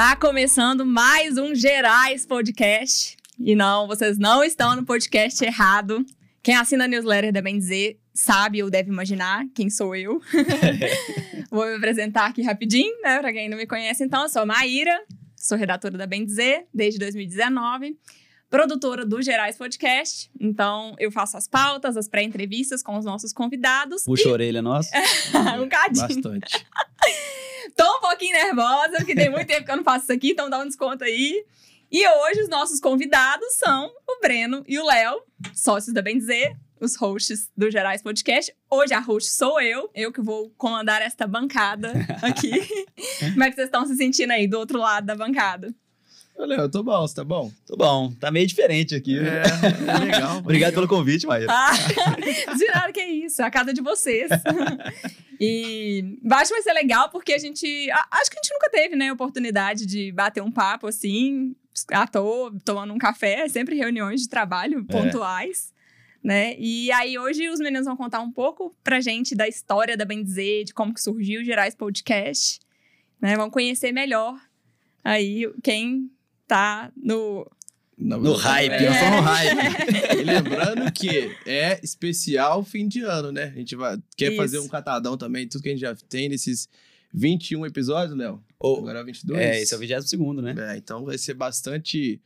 Tá começando mais um Gerais Podcast. E não, vocês não estão no podcast errado. Quem assina a newsletter da Bem Dizer sabe ou deve imaginar quem sou eu. Vou me apresentar aqui rapidinho, né? Pra quem não me conhece, então, eu sou a Maíra, sou redatora da Bem Dizer desde 2019, produtora do Gerais Podcast. Então, eu faço as pautas, as pré-entrevistas com os nossos convidados. Puxa a orelha nossa. um cadinho. Bastante. Tô um pouquinho nervosa, porque tem muito tempo que eu não faço isso aqui, então dá um desconto aí. E hoje os nossos convidados são o Breno e o Léo, sócios da Bem Dizer, os hosts do Gerais Podcast. Hoje a host sou eu, eu que vou comandar esta bancada aqui. Como é que vocês estão se sentindo aí do outro lado da bancada? Olha, eu tô bom, você tá bom? Tô bom. Tá meio diferente aqui. É, é legal. Obrigado pelo convite, Maíra. Ah, de nada que é isso, é a casa de vocês. E acho que vai ser legal porque a gente. Acho que a gente nunca teve, né, oportunidade de bater um papo assim, à toa, tomando um café, sempre reuniões de trabalho É. Né? E aí, hoje, os meninos vão contar um pouco pra gente da história da Bem Dizer, de como que surgiu o Gerais Podcast. Né? Vão conhecer melhor aí quem tá no. No hype, É. no hype. E lembrando que é especial fim de ano, né? A gente vai, quer Isso. fazer um catadão também, tudo que a gente já tem nesses 21 episódios, Léo. Ô, Agora é o 22. é, esse é o 22 segundo, né? É, então vai ser bastante,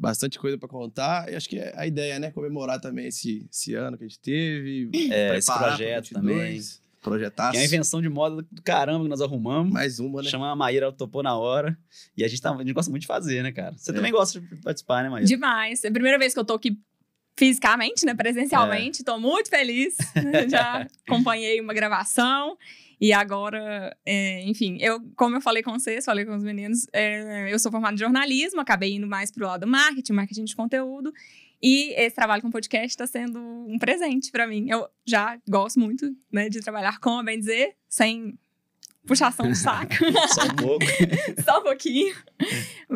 bastante coisa pra contar. E acho que é a ideia, né? Comemorar também esse, esse ano que a gente teve. É, esse projeto 22, também. Projetaço. Que é uma invenção de moda do caramba que nós arrumamos. Mais uma, né? Chama a Maíra, ela topou na hora. E a gente, tá, a gente gosta muito de fazer, né, cara? Você É. também gosta de participar, né, Maíra? Demais. É a primeira vez que eu tô aqui fisicamente, né? Presencialmente. Tô muito feliz. Já acompanhei uma gravação. E agora, é, enfim, eu, como eu falei com vocês, falei com os meninos, é, eu sou formada em jornalismo, acabei indo mais pro lado do marketing, marketing de conteúdo. E esse trabalho com podcast está sendo um presente para mim. Eu já gosto muito, né, de trabalhar com a bem dizer, sem puxação de saco. Só um pouco. Só um pouquinho.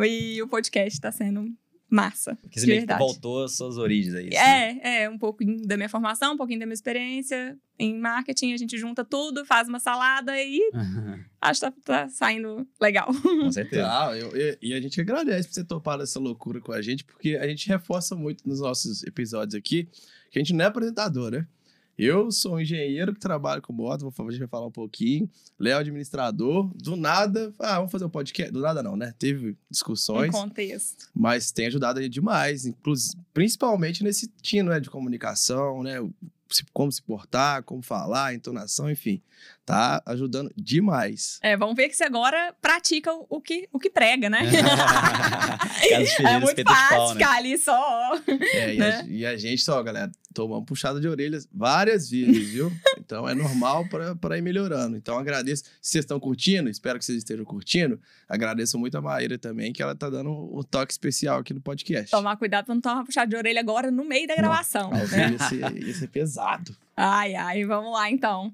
E o podcast tá sendo massa. Porque você de meio que verdade. voltou às suas origens aí. assim. É, é, um pouquinho da minha formação, um pouquinho da minha experiência em marketing. A gente junta tudo, faz uma salada e acho que tá, tá saindo legal. Com certeza. Tá, eu- e, e a gente agradece por você topar essa loucura com a gente, porque a gente reforça muito nos nossos episódios aqui que a gente não é apresentador, né? Eu sou um engenheiro que trabalha com moto, vou, a gente vai falar um pouquinho. Léo, administrador. Do nada, ah, vamos fazer um podcast. Do nada não, né? Teve Em discussões, contexto. mas tem ajudado aí demais, inclusive, principalmente nesse tino né, de comunicação, né? Como se portar, como falar, entonação, enfim. Tá ajudando demais. É, vamos ver que você agora pratica o, que, o que prega, né? É muito fácil né? ficar ali só. É, e, Né? a, e a gente só, galera, tomamos puxada de orelhas várias vezes, viu? Então é normal pra ir melhorando. Então agradeço. Se vocês estão curtindo, espero que vocês estejam curtindo. Agradeço muito a Maíra também, que ela tá dando um toque especial aqui no podcast. Tomar cuidado pra não tomar uma puxada de orelha agora no meio da gravação. Ao né? vivo ia ser, ia ser pesado. Ai, ai, vamos lá então.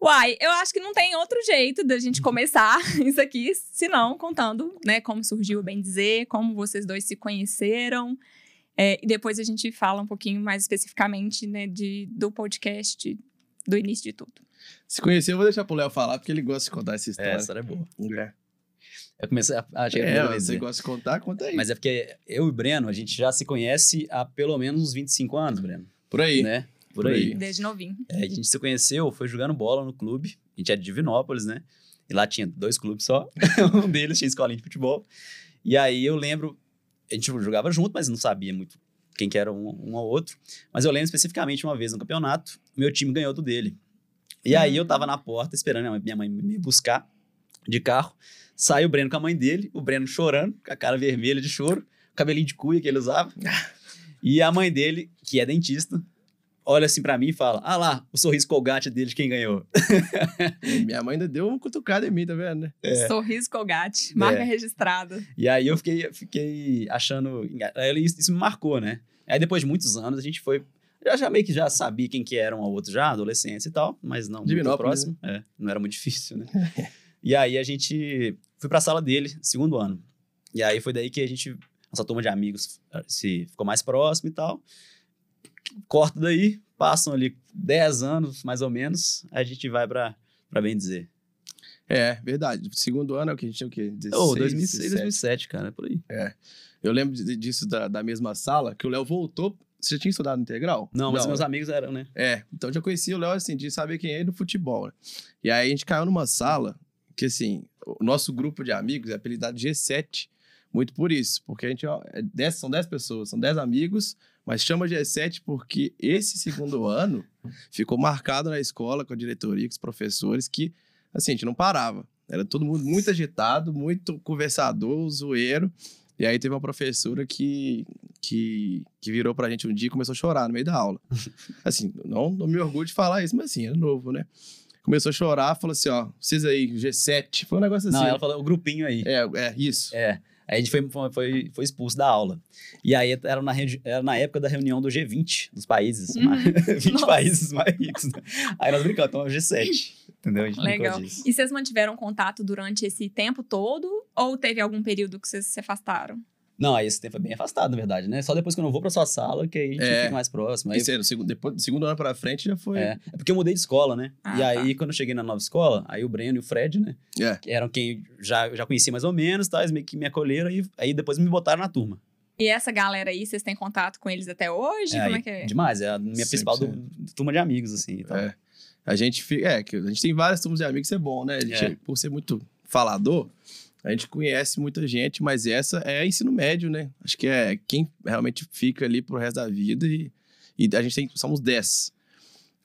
Uai, eu acho que não tem outro jeito da gente começar isso aqui, senão contando, né, como surgiu o Bem Dizer, como vocês dois se conheceram. É, e depois a gente fala um pouquinho mais especificamente, né, de, do podcast, do início de tudo. Se conhecer, eu vou deixar pro Léo falar, porque ele gosta de contar essa É, história. essa era boa. É, Eu comecei a... a chegar é você dizer. gosta de contar, conta aí. Mas é porque eu e o Breno, a gente já se conhece há pelo menos uns 25 anos, Breno. Por aí. Né? Por, Por aí. aí. Desde novinho. É, a gente se conheceu, foi jogando bola no clube. A gente é de Divinópolis, né? E lá tinha dois clubes só. um deles tinha escolinha de futebol. E aí eu lembro, a gente jogava junto, mas não sabia muito quem que era um, um ao outro. Mas eu lembro especificamente uma vez no campeonato, meu time ganhou do dele. E aí eu tava na porta esperando minha mãe- minha mãe me buscar de carro. Saiu o Breno com a mãe dele, o Breno chorando, com a cara vermelha de choro, cabelinho de cuia que ele usava. E a mãe dele, que é dentista, olha assim pra mim e fala: Ah lá, o sorriso colgate dele de quem ganhou. Minha mãe ainda deu uma cutucada em mim, tá vendo, né? Sorriso Colgate, marca É. registrada. E aí eu fiquei, fiquei achando. Isso, isso me marcou, né? Aí depois de muitos anos a gente foi Já, já meio que já sabia quem que era um ao outro já, adolescência e tal, mas não muito Divinópolis, próximo. É, não era muito difícil, né? e aí a gente foi pra sala dele, segundo ano. E aí foi daí que a gente, nossa turma de amigos eh, se ficou mais próximo e tal. Corta daí, passam ali 10 anos, mais ou menos, a gente vai pra bem dizer. É, verdade. Segundo ano é o que a gente tinha o quê? 16, Ô, 2006, 17. 2007, cara, por aí. Eu lembro disso da, da mesma sala, que o Léo voltou. Você já tinha estudado integral? Não, mas meus né? amigos eram, né? É, então já conhecia o Léo assim, de saber quem é do futebol. Né? E aí a gente caiu numa sala que, assim, o nosso grupo de amigos é apelidado G7, muito por isso, porque a gente é dez- são 10 pessoas, são 10 amigos, mas chama G7 porque esse segundo ano ficou marcado na escola com a diretoria, com os professores, que, assim, a gente não parava. Era todo mundo muito agitado, muito conversador, zoeiro. E aí teve uma professora que, que, que virou pra gente um dia e começou a chorar no meio da aula. Assim, não, não me orgulho de falar isso, mas assim, era novo, né? Começou a chorar, falou assim, ó, vocês aí, G7, foi um negócio assim. Não, ela falou o grupinho aí. É, é, isso. É. Aí a gente foi, foi, foi, expulso da aula. E aí era na, era na época da reunião do G20, dos países. Uhum. mais- 20 Nossa. países mais ricos. né? Aí nós brincamos, então é o G7. Entendeu? A gente brincou Legal. E vocês mantiveram contato durante esse tempo todo? Ou teve algum período que vocês se afastaram? Não, aí esse tempo é bem afastado, na verdade, né? Só depois que eu não vou pra sua sala, que aí a gente É. fica mais próximo. Aí, Isso aí, no segundo, depois, do segundo ano pra frente já foi. é, é porque eu mudei de escola, né? Ah, e tá. aí, quando eu cheguei na nova escola, aí o Breno e o Fred, né? É. Que eram quem já, eu já conhecia mais ou menos, tá? Eles meio que me acolheram e aí depois me botaram na turma. E essa galera aí, vocês têm contato com eles até hoje? Como é que é? Demais, é a minha principal do- turma de amigos, assim. Então. É. A gente fica. É, que a gente tem várias turmas de amigos, isso é bom, né? A gente, É. Por ser muito falador, a gente conhece muita gente, mas essa é ensino médio, né? Acho que é quem realmente fica ali pro resto da vida e, e a gente tem, somos 10.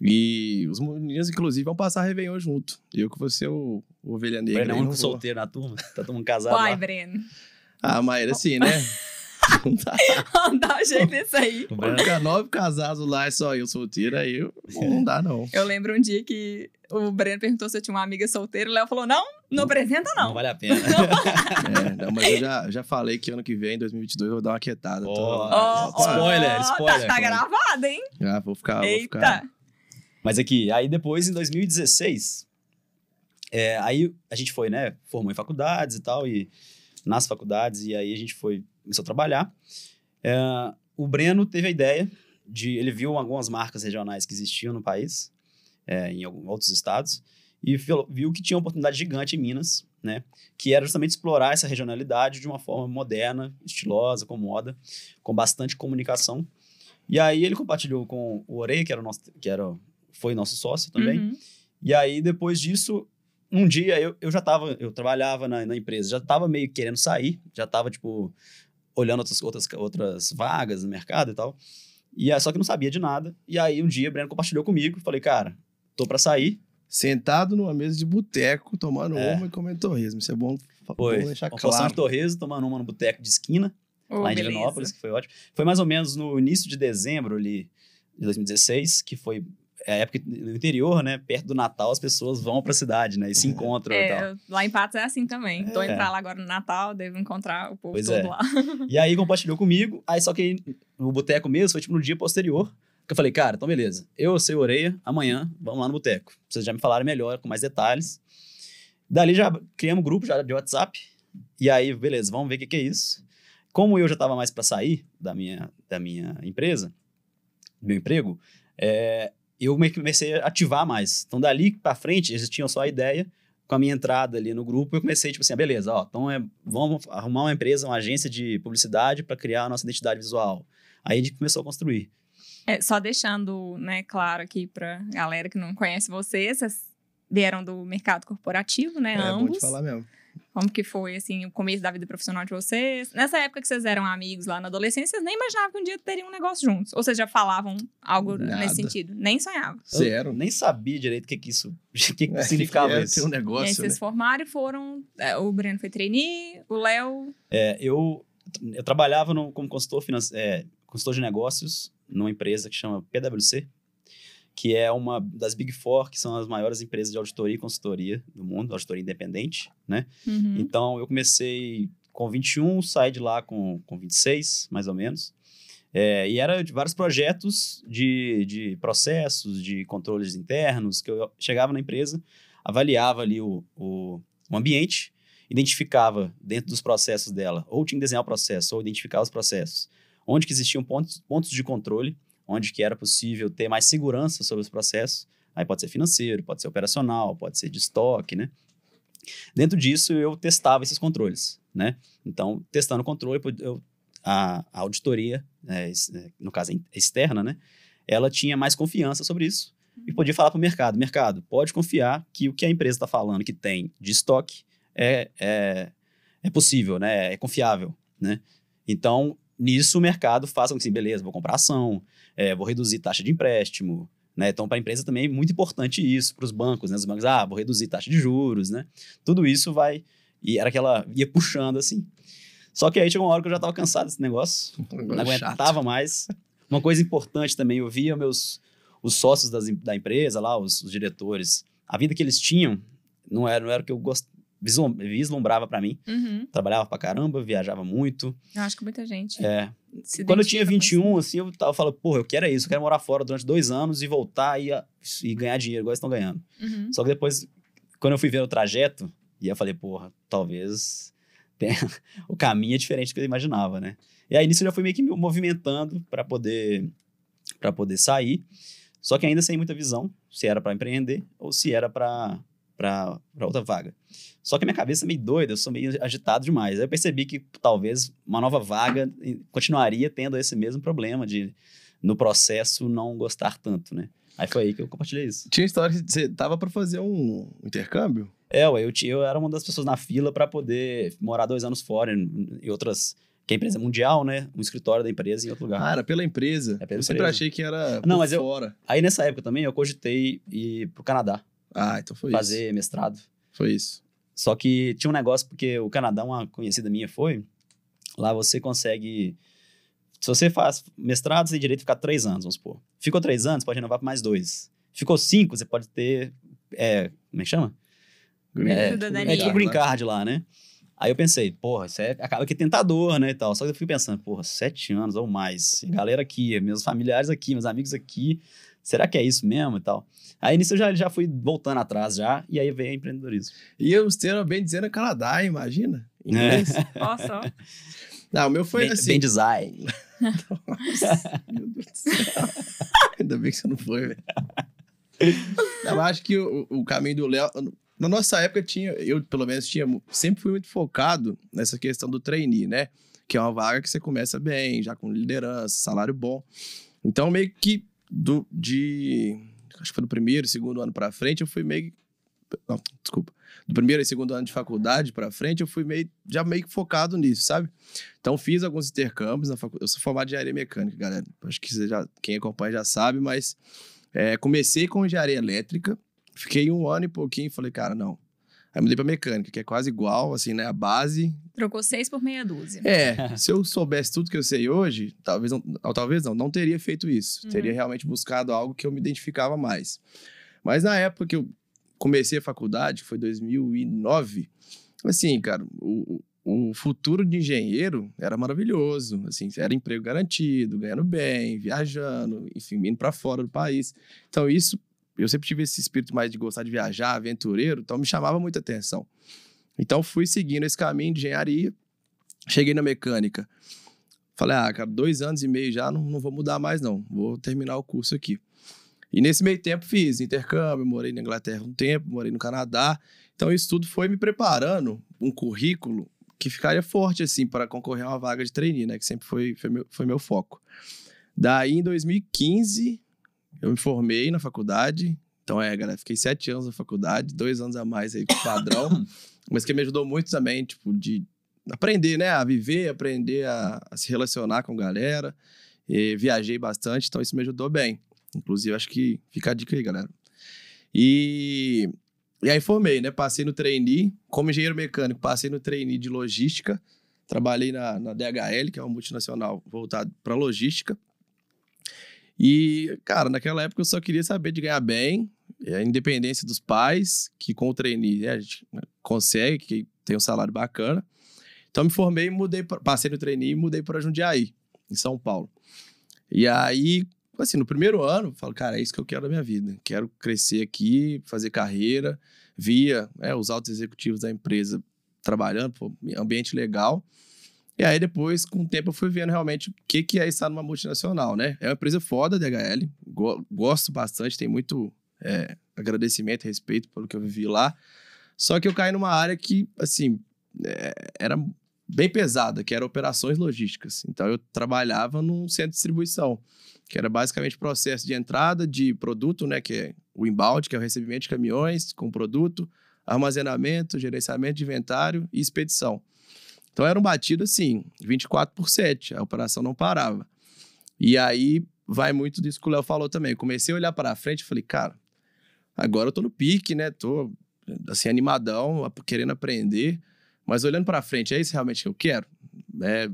E os meninos, inclusive, vão passar Réveillon junto. Eu que vou ser o, o ovelha O negra. Breno é o não único solteiro na turma, tá todo mundo casado Vai, lá. Breno. Ah, mas assim, né? Não dá. Dá um jeito nisso aí. O Vai ficar nove casados lá e só eu solteiro, aí eu- não dá, não. Eu lembro um dia que o Breno perguntou se eu tinha uma amiga solteira. O Léo falou: não, não apresenta, não. não. vale a pena. É, não, mas eu já, já falei que ano que vem, 2022, eu vou dar uma quietada. Ó, ó, Spoiler, ó, spoiler, Tá, tá gravado, hein? Já vou ficar, vou Eita. ficar. Mas aqui, aí depois, em 2016, é, aí a gente foi, né? Formou em faculdades e tal, e nas faculdades, e aí a gente foi, começou a trabalhar. É, o Breno teve a ideia de. Ele viu algumas marcas regionais que existiam no país, é, em algum- outros estados, e viu, que tinha uma oportunidade gigante em Minas, né? Que era justamente explorar essa regionalidade de uma forma moderna, estilosa, com moda, com bastante comunicação. E aí ele compartilhou com o Orei, que era nosso, que era, foi nosso sócio também. Uhum. E aí, depois disso, um dia eu, eu já tava, eu trabalhava na, na empresa, já tava meio querendo sair, já tava, tipo, olhando outras, outras, outras vagas no mercado e tal. E aí, só que não sabia de nada. E aí, um dia, o Breno compartilhou comigo, falei, cara, tô pra sair. Sentado numa mesa de boteco, tomando É. uma e comendo torresmo. Isso é bom, Foi, bom deixar uma claro. de torresmo, tomando uma no boteco de esquina, Ô, lá em beleza. Divinópolis, que foi ótimo. Foi mais ou menos no início de dezembro ali, de 2016, que foi a época que no interior, né? Perto do Natal, as pessoas vão pra cidade, né? E se encontram e tal. É, lá em Patos é assim também. Tô É. indo pra lá agora no Natal, devo encontrar o povo Pois todo é. lá. E aí compartilhou comigo, aí só que no boteco mesmo, foi tipo no dia posterior, que eu falei, cara, então beleza, eu sei Oreia, amanhã vamos lá no boteco. Vocês já me falaram melhor, com mais detalhes. Dali já criamos um grupo já de WhatsApp, e aí, beleza, vamos ver o que, que é isso. Como eu já tava mais para sair da minha, da minha empresa, do meu emprego, é, eu comecei a ativar mais. Então, dali para frente, eles tinham só a ideia, com a minha entrada ali no grupo, eu comecei, tipo assim, ah, beleza, ó, então é, vamos arrumar uma empresa, uma agência de publicidade para criar a nossa identidade visual. Aí a gente começou a construir. É, só deixando, né, claro aqui pra galera que não conhece vocês, vocês vieram do mercado corporativo, né, É bom ambos. de falar mesmo. Como que foi, assim, o começo da vida profissional de vocês? Nessa época que vocês eram amigos lá na adolescência, vocês nem imaginavam que um dia teriam um negócio juntos? Ou vocês já falavam algo Nada. nesse sentido? Nem sonhavam. Zero. Eu nem sabia direito o que, que isso o que, que É, significava é, isso. Tem um e aí negócio, vocês né? formaram e foram... é, o Breno foi trainee, o Léo... É, eu, eu trabalhava no, como consultor, finance, é, consultor de negócios numa empresa que chama PwC, que é uma das Big Four, que são as maiores empresas de auditoria e consultoria do mundo, auditoria independente, né? Uhum. Então, eu comecei com 21, saí de lá com, com 26, mais ou menos. É, e era de vários projetos de, de processos, de controles internos, que eu chegava na empresa, avaliava ali o, o, o ambiente, identificava dentro dos processos dela, ou tinha que desenhar o processo, ou identificar os processos, onde que existiam pontos, pontos de controle, onde que era possível ter mais segurança sobre os processos, aí pode ser financeiro, pode ser operacional, pode ser de estoque, né? Dentro disso, eu testava esses controles, né? Então, testando o controle, eu a, a auditoria, né, é, no caso externa, né, ela tinha mais confiança sobre isso e uhum. podia falar para o mercado: mercado, pode confiar que o que a empresa está falando que tem de estoque é, é, é possível, né, é confiável. Né? Então, nisso o mercado faz assim: beleza, vou comprar ação, é, vou reduzir taxa de empréstimo. Né? Então, para a empresa também é muito importante isso, para os bancos, né? Os bancos, ah, vou reduzir taxa de juros, né? Tudo isso vai. E era aquela. ia puxando assim. Só que aí chegou uma hora que eu já estava cansado desse negócio. não aguentava chato. mais. Uma coisa importante também, eu via meus os sócios das, da empresa lá, os, os, diretores, a vida que eles tinham não era, não era o que eu gost, vislumbrava para mim. Uhum. Trabalhava pra caramba, viajava muito. Eu acho que muita gente. É. Quando eu tinha 21, assim, eu tava falando, porra, eu quero isso, eu quero morar fora durante dois anos e voltar e, e ganhar dinheiro, igual eles estão ganhando. Uhum. Só que depois, quando eu fui ver o trajeto, e eu falei, porra, talvez o caminho é diferente do que eu imaginava, né? E aí nisso eu já fui meio que me movimentando para poder para poder sair, só que ainda sem muita visão se era para empreender ou se era para para outra vaga. Só que a minha cabeça é meio doida, eu sou meio agitado demais. Aí eu percebi que talvez uma nova vaga continuaria tendo esse mesmo problema de no processo não gostar tanto, né? Aí foi aí que eu compartilhei isso. Tinha história que você tava para fazer um intercâmbio? É, ué, eu, eu era uma das pessoas na fila para poder morar dois anos fora em, outras. Que a empresa é mundial, né? Um escritório da empresa em outro lugar. Ah, era pela empresa. É pela eu empresa. sempre achei que era Não, mas fora. Eu, aí nessa época também eu cogitei ir pro Canadá. Ah, então foi fazer isso. Fazer mestrado. Foi isso. Só que tinha um negócio, porque o Canadá, uma conhecida minha foi, lá você consegue. Se você faz mestrado, você tem direito a ficar três anos, vamos supor. Ficou três anos, pode renovar por mais dois. Ficou cinco, você pode ter. É, como é que chama? Green, é, é tipo green card lá, né? Aí eu pensei, porra, isso é, acaba que é tentador, né, e tal. Só que eu fui pensando, porra, sete anos ou mais, galera aqui, meus familiares aqui, meus amigos aqui, será que é isso mesmo e tal? Aí nisso eu já, já fui voltando atrás já, e aí veio empreendedorismo. E os termos bem dizendo Canadá, imagina? Inglês. É. Nossa. Não, o meu foi bem, assim. Bem design. Nossa, meu Deus do céu. Ainda bem que você não foi, velho. Eu acho que o, o caminho do Léo, na nossa época tinha, eu pelo menos tinha, sempre fui muito focado nessa questão do trainee, né? Que é uma vaga que você começa bem, já com liderança, salário bom. Então meio que do de acho que foi do primeiro, segundo ano para frente, eu fui meio não, desculpa. Do primeiro e segundo ano de faculdade para frente, eu fui meio já meio que focado nisso, sabe? Então fiz alguns intercâmbios na faculdade. Eu sou formado em engenharia mecânica, galera. Acho que você já, quem acompanha já sabe, mas é, comecei com engenharia elétrica Fiquei um ano e pouquinho e falei, cara, não. Aí mudei pra mecânica, que é quase igual, assim, né? A base. Trocou seis por meia dúzia. É, se eu soubesse tudo que eu sei hoje, talvez não, talvez não, não teria feito isso. Uhum. Teria realmente buscado algo que eu me identificava mais. Mas na época que eu comecei a faculdade, que foi 2009, assim, cara, o, o futuro de engenheiro era maravilhoso, assim, era emprego garantido, ganhando bem, viajando, enfim, indo para fora do país. Então isso eu sempre tive esse espírito mais de gostar de viajar, aventureiro, então me chamava muita atenção. Então fui seguindo esse caminho de engenharia, cheguei na mecânica. Falei, ah, cara, dois anos e meio já, não, não vou mudar mais não, vou terminar o curso aqui. E nesse meio tempo fiz intercâmbio, morei na Inglaterra um tempo, morei no Canadá. Então isso tudo foi me preparando um currículo que ficaria forte assim para concorrer a uma vaga de trainee, né, que sempre foi, foi, meu, foi meu foco. Daí em 2015 eu me formei na faculdade. Então, é, galera, fiquei sete anos na faculdade, dois anos a mais aí com o padrão. mas que me ajudou muito também, tipo, de aprender, né? A viver, aprender a, a se relacionar com galera. E viajei bastante, então isso me ajudou bem. Inclusive, acho que fica a dica aí, galera. E, e aí formei, né? Passei no trainee, como engenheiro mecânico, passei no trainee de logística. Trabalhei na, na DHL, que é uma multinacional voltada para logística. E, cara, naquela época eu só queria saber de ganhar bem, a independência dos pais, que com o trainee né, a gente consegue, que tem um salário bacana. Então me formei, mudei, passei no trainee e mudei para Jundiaí, em São Paulo. E aí, assim, no primeiro ano, eu falo, cara, é isso que eu quero da minha vida. Quero crescer aqui, fazer carreira, via é, os altos executivos da empresa trabalhando, pô, ambiente legal. E aí depois, com o tempo, eu fui vendo realmente o que, que é estar numa multinacional, né? É uma empresa foda, DHL, go gosto bastante, tem muito é, agradecimento e respeito pelo que eu vivi lá. Só que eu caí numa área que, assim, é, era bem pesada, que era operações logísticas. Então eu trabalhava num centro de distribuição, que era basicamente processo de entrada de produto, né, que é o inbound, que é o recebimento de caminhões com produto, armazenamento, gerenciamento de inventário e expedição. Então era um batido assim, 24 por 7, a operação não parava. E aí vai muito disso que o Léo falou também. comecei a olhar para frente e falei, cara, agora eu tô no pique, né? Tô assim animadão, querendo aprender, mas olhando para frente, é isso realmente que eu quero? É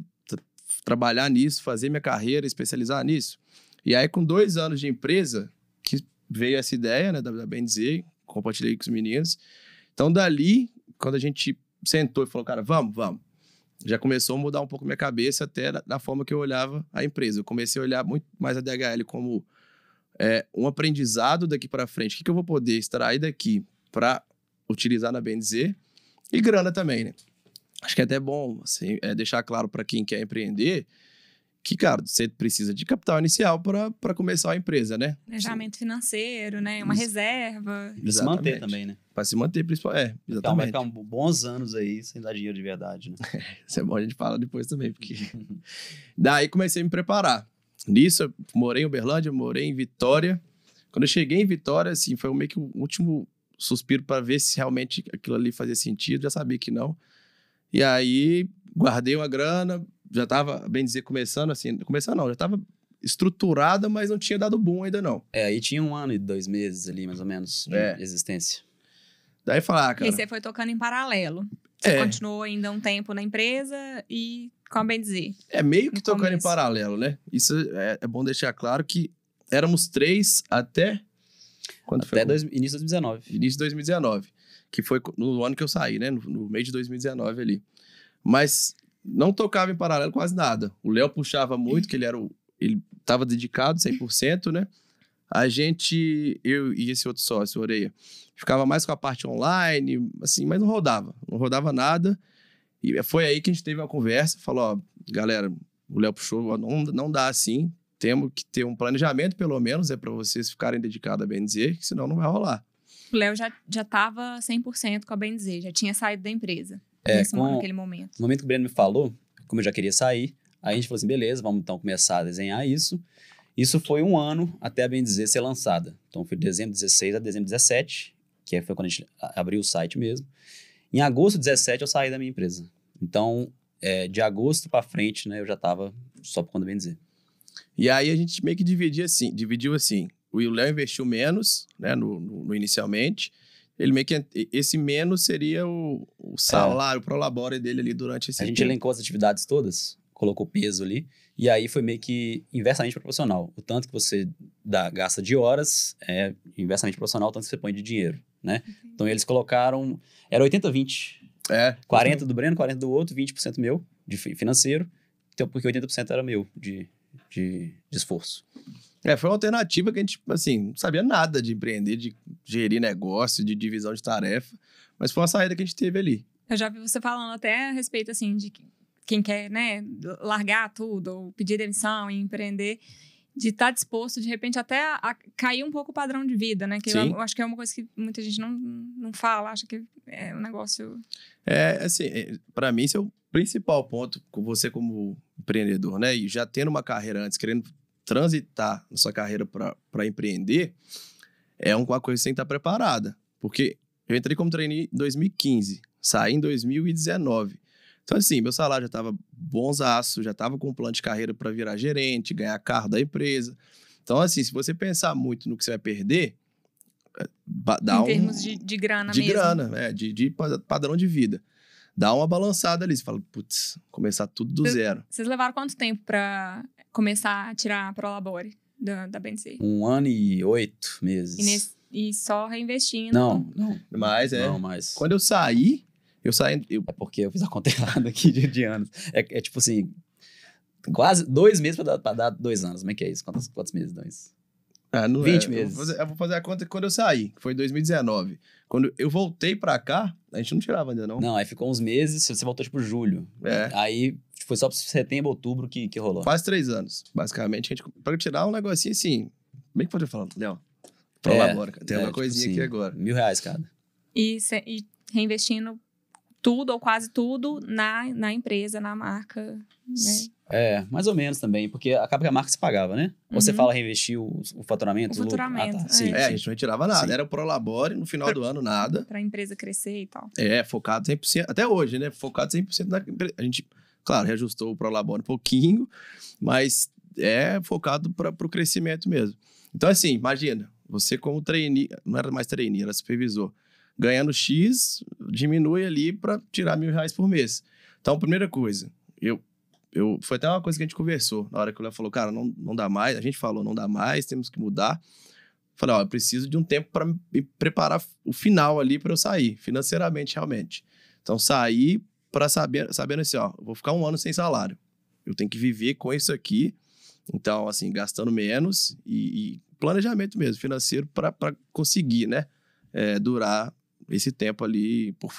trabalhar nisso, fazer minha carreira, especializar nisso. E aí com dois anos de empresa que veio essa ideia, né, da, da BNZ, compartilhei com os meninos. Então dali, quando a gente sentou e falou, cara, vamos, vamos já começou a mudar um pouco minha cabeça até da, da, forma que eu olhava a empresa. Eu comecei a olhar muito mais a DHL como é, um aprendizado daqui para frente. O que, que, eu vou poder extrair daqui para utilizar na BNZ e grana também, né? Acho que é até bom assim, é deixar claro para quem quer empreender que, cara, você precisa de capital inicial para começar a empresa, né? Planejamento financeiro, né? Uma Isso. reserva. Pra se manter também, né? Para se manter, principalmente. É, exatamente. Então vai ficar um, bons anos aí sem dar dinheiro de verdade, né? Isso é bom, a gente fala depois também, porque... Daí comecei a me preparar. Nisso, eu morei em Uberlândia, morei em Vitória. Quando eu cheguei em Vitória, assim, foi meio que o último suspiro para ver se realmente aquilo ali fazia sentido. Já sabia que não. E aí, guardei uma grana, já estava, bem dizer, começando assim, começando não, já estava estruturada, mas não tinha dado boom ainda não. É, aí tinha um ano e dois meses ali, mais ou menos, de é. existência. Daí falar, ah, cara... E você foi tocando em paralelo. Você é. continuou ainda um tempo na empresa e com a bem dizer. É meio que tocando começo. em paralelo, né? Isso é, é, bom deixar claro que éramos três até... Quando até foi? Dois, início de 2019. Início de 2019. Que foi no ano que eu saí, né? No, no mês de 2019 ali. Mas não tocava em paralelo quase nada. O Léo puxava muito, que ele era o, ele estava dedicado 100%, né? A gente, eu e esse outro sócio, Oreia, ficava mais com a parte online, assim, mas não rodava, não rodava nada. E foi aí que a gente teve uma conversa, falou, ó, galera, o Léo puxou, não, não dá assim, temos que ter um planejamento, pelo menos, é para vocês ficarem dedicados a BNZ, senão não vai rolar. O Léo já, já tava 100% com a BNZ, já tinha saído da empresa. É, nesse com, naquele momento. No momento que o Breno me falou, como eu já queria sair, aí a gente falou assim, beleza, vamos então começar a desenhar isso. Isso foi um ano até a bem dizer ser lançada. Então foi de dezembro 16 a dezembro 17, que foi quando a gente abriu o site mesmo. Em agosto 17 eu saí da minha empresa. Então, é, de agosto para frente, né, eu já estava só por conta bem dizer. E aí a gente meio que dividia assim, dividiu assim. O Léo investiu menos, né, no, no, no inicialmente, ele meio que. Esse menos seria o, o salário, é. o prolabore dele ali durante esse A gente tempo. elencou as atividades todas, colocou peso ali, e aí foi meio que inversamente proporcional. O tanto que você dá, gasta de horas é inversamente proporcional ao tanto que você põe de dinheiro, né? Uhum. Então eles colocaram. Era 80-20. É. 40 do Breno, 40 do outro, 20% meu, de financeiro. Então, porque 80% era meu de, de, de esforço. É, foi uma alternativa que a gente, assim, não sabia nada de empreender, de gerir negócio, de divisão de tarefa, mas foi uma saída que a gente teve ali. Eu já vi você falando até a respeito, assim, de quem quer, né, largar tudo, ou pedir demissão e empreender, de estar tá disposto, de repente, até a, a, cair um pouco o padrão de vida, né? Que eu, eu, acho que é uma coisa que muita gente não, não fala, acha que é um negócio... É, assim, é, para mim, esse é o principal ponto, com você como empreendedor, né? E já tendo uma carreira antes, querendo transitar na sua carreira para empreender, é uma coisa que você tem que estar preparada. Porque eu entrei como trainee em 2015, saí em 2019. Então, assim, meu salário já estava bonzaço, já estava com um plano de carreira para virar gerente, ganhar carro da empresa. Então, assim, se você pensar muito no que você vai perder, é, dá em um... termos de, de grana de mesmo. Grana, é, de, de padrão de vida. Dá uma balançada ali. Você fala, putz, começar tudo do zero. Vocês levaram quanto tempo para começar a tirar a Prolabore da, da BNC? Um ano e oito meses. E, nesse, e só reinvestindo? Não, não. Mas é. Não, mas... Quando eu saí, eu saí... Eu... É porque eu fiz a conta errada aqui de, de anos. É, é tipo assim, Quase dois meses pra dar, pra dar dois anos. Como é que é isso? Quantos, quantos meses dão isso? Ah, não 20 é. meses. Eu vou, fazer, eu vou fazer a conta quando eu saí, que foi em 2019. Quando eu voltei pra cá, a gente não tirava ainda, não. Não, aí ficou uns meses, você voltou tipo julho. É. Aí foi só pra setembro, outubro que, que rolou. Quase três anos, basicamente. A gente, pra tirar um negocinho assim. Bem que pode falar, Léo. Prolabora, cara. Tem é, uma tipo coisinha assim, aqui agora. Mil reais cada. E, se- e reinvestindo tudo ou quase tudo na, na empresa, na marca. Né? É, mais ou menos também, porque acaba que a marca se pagava, né? Ou você Uhum. fala reinvestir o, o faturamento? O faturamento, Ah, tá. é. Sim, É, a gente não retirava nada. Sim. Era o Prolabore, no final do ano, nada. Para a empresa crescer e tal. É, focado 100%. Até hoje, né? Focado 100% na empresa. A gente, claro, reajustou o Prolabore um pouquinho, mas é focado para o crescimento mesmo. Então, assim, imagina, você como trainee, não era mais trainee, era supervisor, ganhando X, diminui ali para tirar mil reais por mês. Então, primeira coisa, eu, eu foi até uma coisa que a gente conversou na hora que o Léo falou, cara, não, não dá mais, a gente falou, não dá mais, temos que mudar. Falei, ó, eu preciso de um tempo para me preparar o final ali para eu sair, financeiramente, realmente. Então, sair para saber, sabendo assim, ó, vou ficar um ano sem salário. Eu tenho que viver com isso aqui. Então, assim, gastando menos e, e planejamento mesmo, financeiro, para conseguir, né, é, durar esse tempo ali por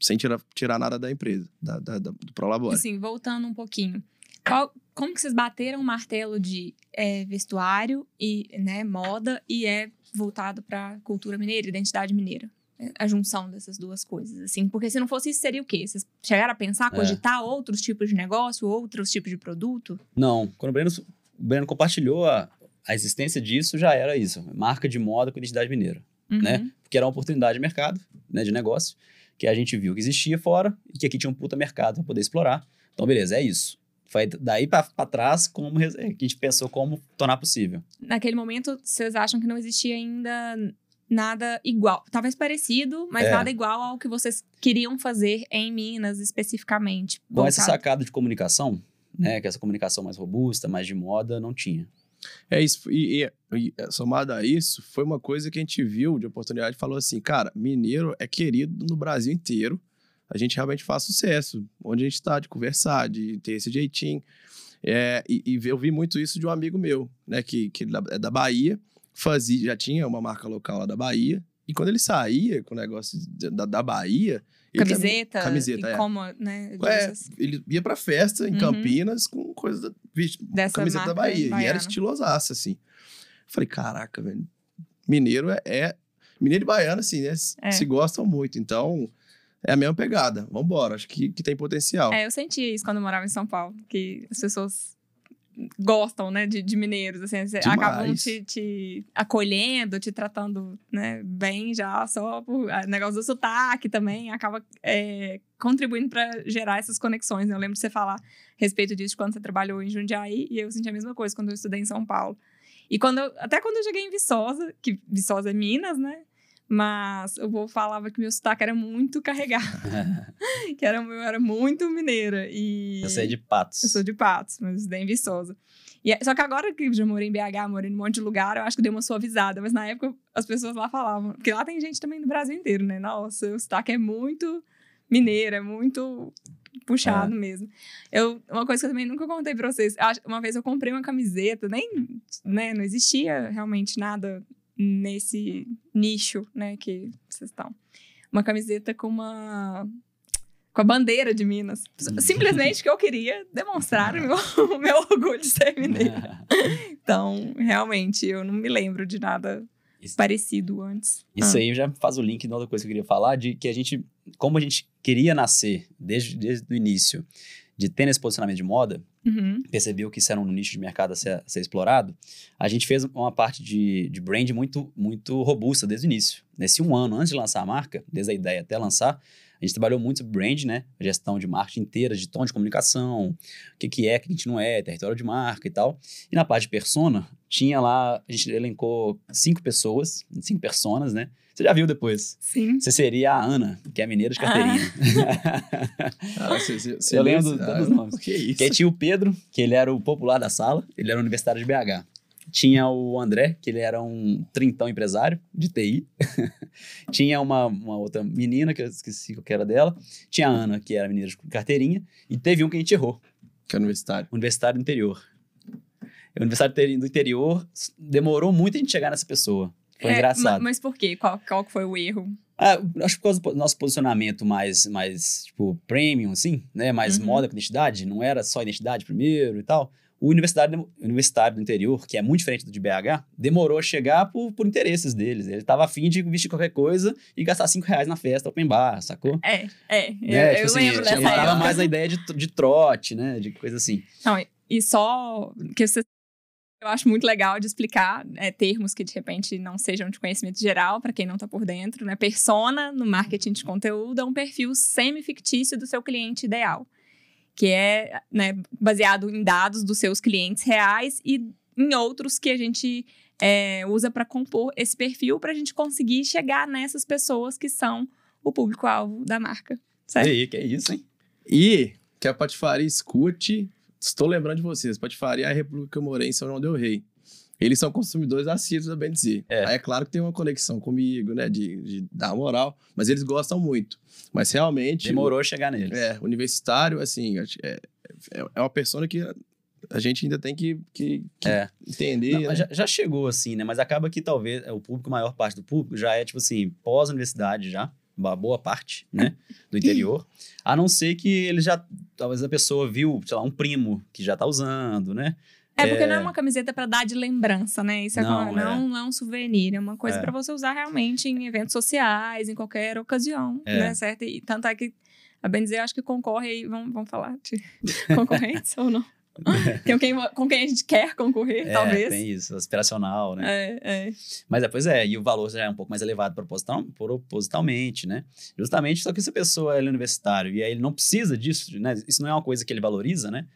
sem tirar, tirar nada da empresa, da, da, da- do Prolabore. Assim, voltando um pouquinho. Qual- como que vocês bateram o martelo de é, vestuário e né, moda e é voltado para cultura mineira, identidade mineira? É, A junção dessas duas coisas, assim. Porque se não fosse isso, seria o quê? Vocês chegaram a pensar, É. cogitar outros tipos de negócio, outros tipos de produto? Não, quando o Breno, o Breno compartilhou a, a existência disso, já era isso. Marca de moda com identidade mineira. Uhum. Né? Porque era uma oportunidade de mercado, né, de negócio, que a gente viu que existia fora e que aqui tinha um puta mercado para poder explorar. Então, beleza, é isso. Foi daí para trás como que a gente pensou como tornar possível. Naquele momento, vocês acham que não existia ainda nada igual? Talvez parecido, mas É. nada igual ao que vocês queriam fazer em Minas, especificamente. Com essa sacada de comunicação, né, que essa comunicação mais robusta, mais de moda, não tinha. É isso. E, e- e, somado a isso, foi uma coisa que a gente viu de oportunidade e falou assim: cara, mineiro é querido no Brasil inteiro. A gente realmente faz sucesso. Onde a gente está, de conversar, de ter esse jeitinho. É, e, e eu vi muito isso de um amigo meu, né? Que, que ele é da Bahia, fazia, já tinha uma marca local lá da Bahia. E quando ele saía com o negócio da, da Bahia. também- Camiseta, camiseta, e é. como, né? É, dessas- ele ia pra festa em Uhum. Campinas com coisa da, Dessa camiseta da Bahia. E era estilosaço, assim. Falei, caraca, velho. Mineiro é, é- Mineiro e baiano, assim, né? É. Se gostam muito. Então, é a mesma pegada. Vambora, acho que, que tem potencial. É, eu sentia isso quando eu morava em São Paulo, que as pessoas gostam, né, de, de mineiros, assim, acabam te, te acolhendo, te tratando, né, bem já, só por ah, negócio do sotaque também, acaba é, contribuindo para gerar essas conexões, né? Eu lembro de você falar a respeito disso quando você trabalhou em Jundiaí, e eu senti a mesma coisa quando eu estudei em São Paulo. E quando eu- até quando eu cheguei em Viçosa, que Viçosa é Minas, né, mas o povo falava que meu sotaque era muito carregado, que era, eu era muito mineira. E... Eu sei de patos. Eu sou de Patos, mas estudei em Viçosa. E, é- só que agora que eu já morei em BH, morei em um monte de lugar, eu acho que deu uma suavizada. Mas na época as pessoas lá falavam. Porque lá tem gente também do Brasil inteiro, né? Nossa, o sotaque é muito mineiro, é muito puxado mesmo. Eu, uma coisa que eu também nunca contei pra vocês. Uma vez eu comprei uma camiseta, nem, né, não existia realmente nada nesse nicho, né, que vocês estão. Uma camiseta com uma com a bandeira de Minas. Simplesmente que eu queria demonstrar o meu, meu orgulho de ser mineira. Então, realmente, eu não me lembro de nada Isso- parecido antes. Isso Ah. aí já faz o link de outra coisa que eu queria falar, de que a gente, como a gente queria nascer desde, desde o início, de ter esse posicionamento de moda, Uhum. percebeu que isso era um nicho de mercado a ser, a ser explorado, a gente fez uma parte de, de brand muito, muito robusta desde o início. Nesse um ano, antes de lançar a marca, desde a ideia até lançar, a gente trabalhou muito sobre brand, né? Gestão de marketing inteira, de tom de comunicação, o que, que é, o que a gente não é, território de marca e tal. E na parte de persona, tinha lá, a gente elencou cinco pessoas, cinco personas, né? Você já viu depois. Sim. Você seria a Ana, que é mineira de carteirinha. Ah, cê- cê- cê Eu lê lembro esse- todos os ah, nomes. Que isso? Que tinha o Pedro, que ele era o popular da sala, ele era universitário de BH. Tinha o André, que ele era um trintão empresário de TI. tinha uma, uma outra menina, que eu esqueci qual que era dela. Tinha a Ana, que era menina de carteirinha. E teve um que a gente errou. Que é universitário. Universitário do interior. O universitário do interior demorou muito a gente chegar nessa pessoa. Foi É, engraçado. ma- Mas por quê? Qual, qual foi o erro? Ah, acho que por causa do nosso posicionamento mais, mais tipo, premium, assim, né? Mais Uhum. moda com identidade, não era só identidade primeiro e tal. O universitário, universitário do interior, que é muito diferente do de BH, demorou a chegar por, por interesses deles. Ele tava afim de vestir qualquer coisa e gastar cinco reais na festa open bar, sacou? É, é. Né? eu, Tipo eu assim, lembro ele dessa tava época. mais na ideia de, de trote, né? De coisa assim. Não, e- e só que você eu acho muito legal de explicar é, termos que de repente não sejam de conhecimento geral para quem não está por dentro, né? Persona no marketing de conteúdo é um perfil semi-fictício do seu cliente ideal, que é né, baseado em dados dos seus clientes reais e em outros que a gente é, usa para compor esse perfil para a gente conseguir chegar nessas pessoas que são o público-alvo da marca. E Certo? aí, que é isso, hein? E que a Patifaria escute. Estou lembrando de vocês. Patifaria é a República que eu morei em São João Del Rei. Eles são consumidores assíduos da dizer. É. Aí é claro que tem uma conexão comigo, né? De, de dar moral. Mas eles gostam muito. Mas realmente. Demorou a chegar neles. É, universitário, assim, é, é, é uma persona que a gente ainda tem que, que, que É. entender. Não, né? já, já chegou assim, né? Mas acaba que talvez é, o público, a maior parte do público, já é, tipo assim, pós-universidade já, uma boa parte, né? Do interior. A não ser que ele já, talvez a pessoa viu, sei lá, um primo que já tá usando, né? É porque É. não é uma camiseta pra dar de lembrança, né? Isso é Não, como- não, não é um souvenir, é uma coisa É. pra você usar realmente em eventos sociais, em qualquer ocasião, É. né? Certo? E tanto é que a bem dizer, eu acho que concorre aí, vamos, vamos falar de concorrentes ou não? Tem quem, com quem a gente quer concorrer, É, talvez. tem isso, aspiracional, né? É, é. Mas depois é, e o valor já é um pouco mais elevado proposital, propositalmente, né? Justamente só que essa pessoa é universitário e aí ele não precisa disso, né? Isso não é uma coisa que ele valoriza, né?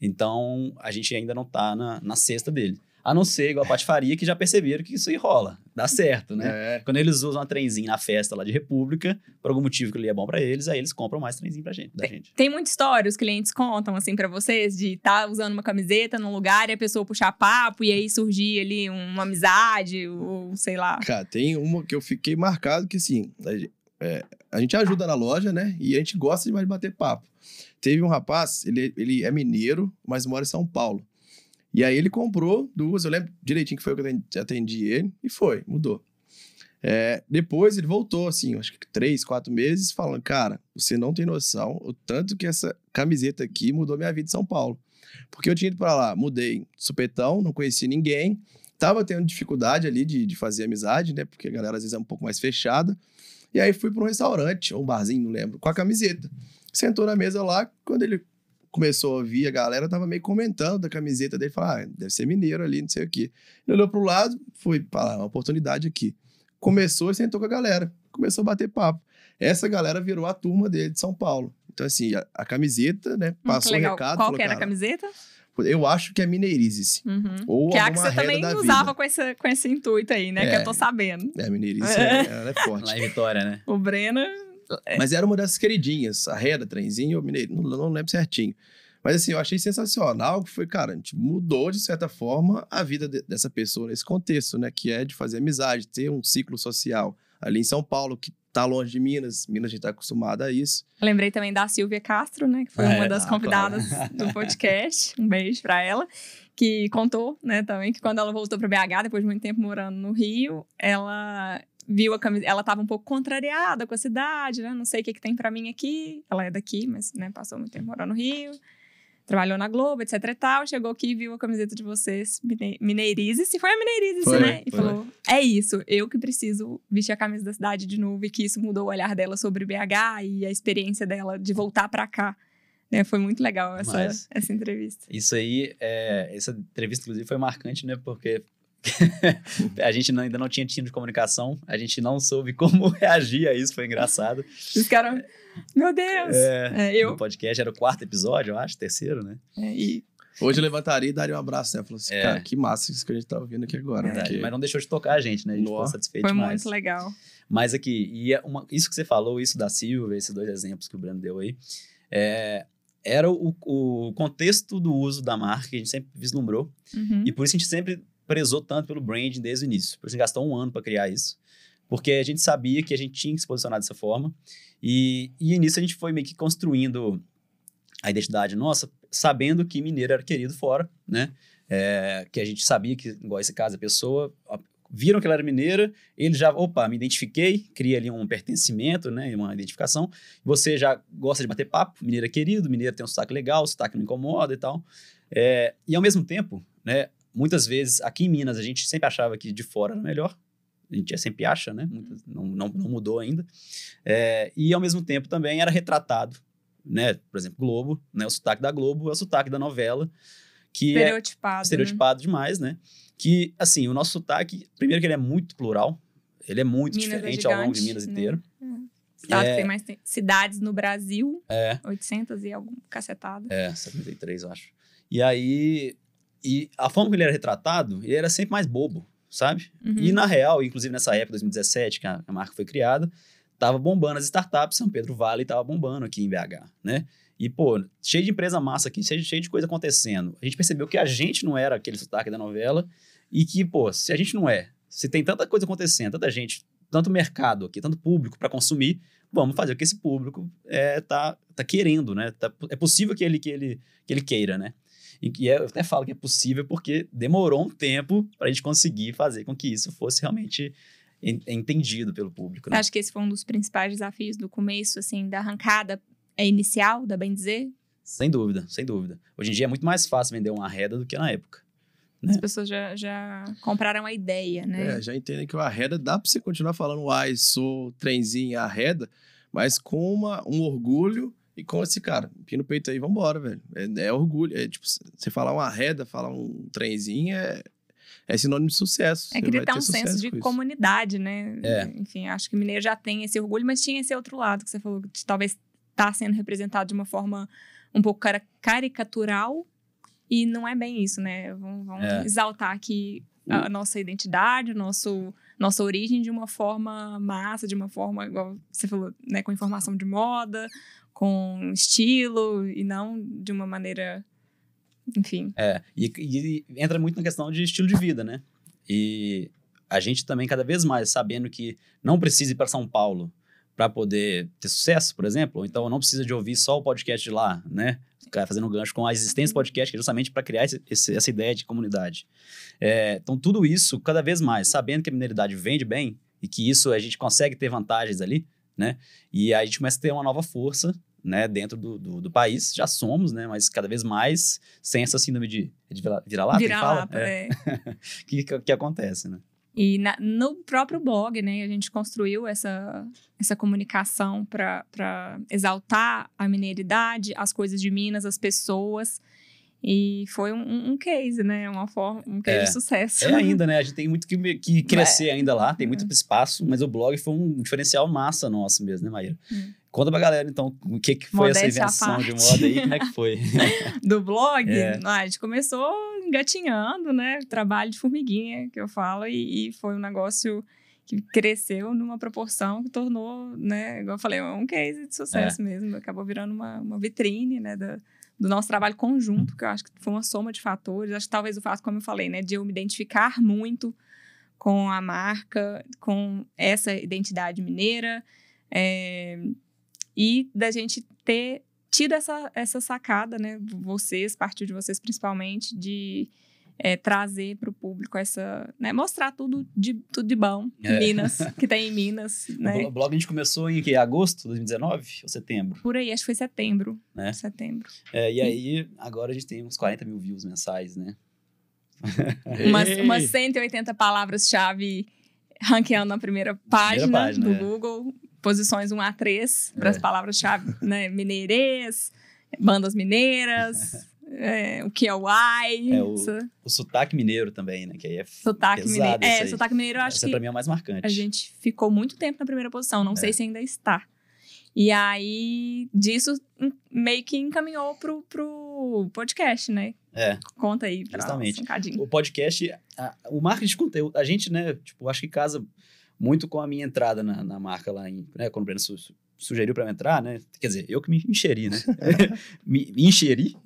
Então a gente ainda não tá na, na cesta dele. A não ser igual a patifaria, que já perceberam que isso aí rola, dá certo, né? É. Quando eles usam uma trenzinho na festa lá de República, por algum motivo que ele é bom pra eles, aí eles compram mais trenzinho pra gente, da gente. Tem muita história, os clientes contam, assim, pra vocês, de estar usando uma camiseta num lugar e a pessoa puxar papo e aí surgir ali uma amizade, ou sei lá. Cara, tem uma que eu fiquei marcado que, assim, a, é, a gente ajuda na loja, né? E a gente gosta demais de bater papo. Teve um rapaz, ele, ele é mineiro, mas mora em São Paulo. E aí ele comprou duas, eu lembro direitinho que foi eu que atendi, atendi ele, e foi, mudou. É, depois ele voltou, assim, acho que três, quatro meses, falando, cara, você não tem noção o tanto que essa camiseta aqui mudou minha vida em São Paulo. Porque eu tinha ido pra lá, mudei supetão, não conheci ninguém, tava tendo dificuldade ali de, de fazer amizade, né? Porque a galera às vezes é um pouco mais fechada. E aí fui para um restaurante, ou um barzinho, não lembro, com a camiseta. Sentou na mesa lá, quando ele começou a ouvir, a galera tava meio comentando da camiseta dele, falou, ah, deve ser mineiro ali, não sei o quê. Ele olhou pro lado, foi, ah, uma oportunidade aqui. Começou e sentou com a galera, começou a bater papo. Essa galera virou a turma dele de São Paulo. Então, assim, a, a camiseta, né, Hum, que passou o recado. Qual falou, que era a camiseta? Eu acho que é Mineirizes. Uhum. Ou que é a que você também usava vida. com esse, com esse intuito aí, né? Que É. eu tô sabendo. É, Mineirizes, É. é, ela é forte. Lá em Vitória, né? O Breno. Mas era uma das queridinhas, a Reda, Trenzinho ou Mineiro, não, não lembro certinho. Mas assim, eu achei sensacional que foi, cara, a gente mudou de certa forma a vida de- dessa pessoa nesse contexto, né? Que é de fazer amizade, ter um ciclo social. Ali em São Paulo, que tá longe de Minas, Minas a gente tá acostumado a isso. Lembrei também da Silvia Castro, né? Que foi É, uma das ah, convidadas do podcast. Um beijo pra ela. Que contou, né, também, que quando ela voltou pra BH, depois de muito tempo morando no Rio, ela viu a camiseta. Ela tava um pouco contrariada com a cidade, né? Não sei o que, que tem pra mim aqui. Ela é daqui, mas né, passou muito tempo morando no Rio. Trabalhou na Globo, etc e tal. Chegou aqui e viu a camiseta de vocês, Mine- Mineirizes. E foi a Mineirizes, Foi, né? E foi. falou: é isso, eu que preciso vestir a camisa da cidade de novo. E que isso mudou o olhar dela sobre BH e a experiência dela de voltar pra cá. Né? Foi muito legal essa, Mas- essa entrevista. Isso aí, é, essa entrevista, inclusive, foi marcante, né? Porque a gente não- ainda não tinha time de comunicação, a gente não soube como reagir a isso, foi engraçado. Os caras, meu Deus! É, É, eu. No podcast era o quarto episódio, eu acho, terceiro, né? É, e Hoje eu levantaria e daria um abraço, né? Falou assim, É. cara, que massa isso que a gente tá ouvindo aqui agora. Verdade, porque- Mas não deixou de tocar a gente, né? A gente ficou Nossa. satisfeito foi demais. muito legal. Mas aqui, e é uma- isso que você falou, isso da Silvia, esses dois exemplos que o Breno deu aí, é, era o, o contexto do uso da marca que a gente sempre vislumbrou. Uhum. E por isso a gente sempre prezou tanto pelo branding desde o início. A gente gastou um ano para criar isso. Porque a gente sabia que a gente tinha que se posicionar dessa forma. E, e nisso a gente foi meio que construindo a identidade nossa, sabendo que mineiro era querido fora, né? É, que a gente sabia que, igual esse caso, a pessoa viram que ela era mineira, ele já, opa, me identifiquei, cria ali um pertencimento, né, uma identificação. Você já gosta de bater papo, mineiro é querido, mineiro tem um sotaque legal, o sotaque não incomoda e tal. É, e ao mesmo tempo, né, muitas vezes aqui em Minas a gente sempre achava que de fora era melhor, a gente sempre acha, né? Não, não, não mudou ainda. É, e ao mesmo tempo também era retratado, né? Por exemplo, Globo, né? O sotaque da Globo é o sotaque da novela. Que estereotipado. É estereotipado né? demais, né? Que, assim, o nosso sotaque, primeiro que ele é muito plural, ele é muito Minas é diferente é gigante, ao longo de Minas né? inteiro. Estado é, tem mais cidades no Brasil. É. 800 e algum cacetado. É, 73, eu acho. E aí, e a forma que ele era retratado, ele era sempre mais bobo sabe? Uhum. E na real, inclusive nessa época, 2017, que a, a marca foi criada, tava bombando as startups, São Pedro Vale tava bombando aqui em BH, né? E, pô, cheio de empresa massa aqui, cheio, de coisa acontecendo. A gente percebeu que a gente não era aquele sotaque da novela e que, pô, se a gente não é, se tem tanta coisa acontecendo, tanta gente, tanto mercado aqui, tanto público para consumir, vamos fazer o que esse público é, tá, tá querendo, né? Tá, é possível que ele, que, ele, que ele queira, né? E eu até falo que é possível porque demorou um tempo para a gente conseguir fazer com que isso fosse realmente entendido pelo público. Né? Acho que esse foi um dos principais desafios do começo, assim, da arrancada é inicial, da bem dizer? Sem dúvida, sem dúvida. Hoje em dia é muito mais fácil vender uma arreda do que na época. Né? As pessoas já, já compraram a ideia, né? É, já entendem que o arreda dá para você continuar falando, ai, sou trenzinho arreda, mas com uma, um orgulho e com esse cara, pino no peito aí, vambora, velho. É, é orgulho. É tipo, você falar uma reda, falar um trenzinho é, é sinônimo de sucesso. É que tá um senso de comunidade, né? É. Enfim, acho que o Mineiro já tem esse orgulho, mas tinha esse outro lado que você falou, que talvez tá sendo representado de uma forma um pouco caricatural e não é bem isso, né? Vamos, vamos é. exaltar aqui a nossa identidade, o nosso nossa origem de uma forma massa, de uma forma, igual você falou, né, com informação de moda, com estilo e não de uma maneira. Enfim. É, e, e entra muito na questão de estilo de vida, né? E a gente também, cada vez mais, sabendo que não precisa ir para São Paulo para poder ter sucesso, por exemplo, então não precisa de ouvir só o podcast de lá, né? Fazendo um gancho com a existência do podcast, que é justamente para criar esse, esse, essa ideia de comunidade. É, então, tudo isso, cada vez mais, sabendo que a mineridade vende bem e que isso a gente consegue ter vantagens ali, né? E aí a gente começa a ter uma nova força, né, dentro do, do, do país, já somos, né, mas cada vez mais sem essa síndrome de, de vira-lata, vira-lata, é. é. que, que, que acontece, né? E na, no próprio blog, né, a gente construiu essa, essa comunicação para exaltar a mineridade, as coisas de Minas, as pessoas. E foi um, um case, né? Uma forma, um case é, de sucesso. É ainda, né? A gente tem muito que, que crescer é. ainda lá, tem muito espaço, mas o blog foi um diferencial massa nosso mesmo, né, Maíra? Hum. Conta pra galera, então, o que, que foi Modéstia essa invenção de moda aí, como é que foi? Do blog? É. a gente começou engatinhando, né? Trabalho de formiguinha, que eu falo, e, e foi um negócio que cresceu numa proporção que tornou, né? Igual eu falei, um case de sucesso é. mesmo. Acabou virando uma, uma vitrine, né? Da, do nosso trabalho conjunto, que eu acho que foi uma soma de fatores. Acho que talvez o fato, como eu falei, né, de eu me identificar muito com a marca, com essa identidade mineira, é, e da gente ter tido essa, essa sacada, né, vocês, partir de vocês principalmente, de é, trazer para o público essa, né, mostrar tudo de, tudo de bom é. Minas, que tem em Minas, né? O blog a gente começou em que, agosto de 2019 ou setembro? Por aí, acho que foi setembro, né? Setembro. É, e aí, agora a gente tem uns 40 mil views mensais, né? umas, umas 180 palavras-chave ranqueando na primeira página, primeira página do é. Google, posições 1 a 3 para as é. palavras-chave, né? Mineirês, bandas mineiras, é, o que é o ai. É o, o sotaque mineiro também, né? Que aí é sotaque mineiro. É, sotaque mineiro eu acho Essa que. pra mim é o mais marcante. A gente ficou muito tempo na primeira posição, não é. sei se ainda está. E aí, disso meio que encaminhou pro, pro podcast, né? É. Conta aí pra Justamente. Um o podcast, a, o marketing de conteúdo, a gente, né, tipo, acho que casa muito com a minha entrada na, na marca lá em, né, quando o Breno sugeriu para eu entrar, né? Quer dizer, eu que me enxeri, né? me, me enxeri.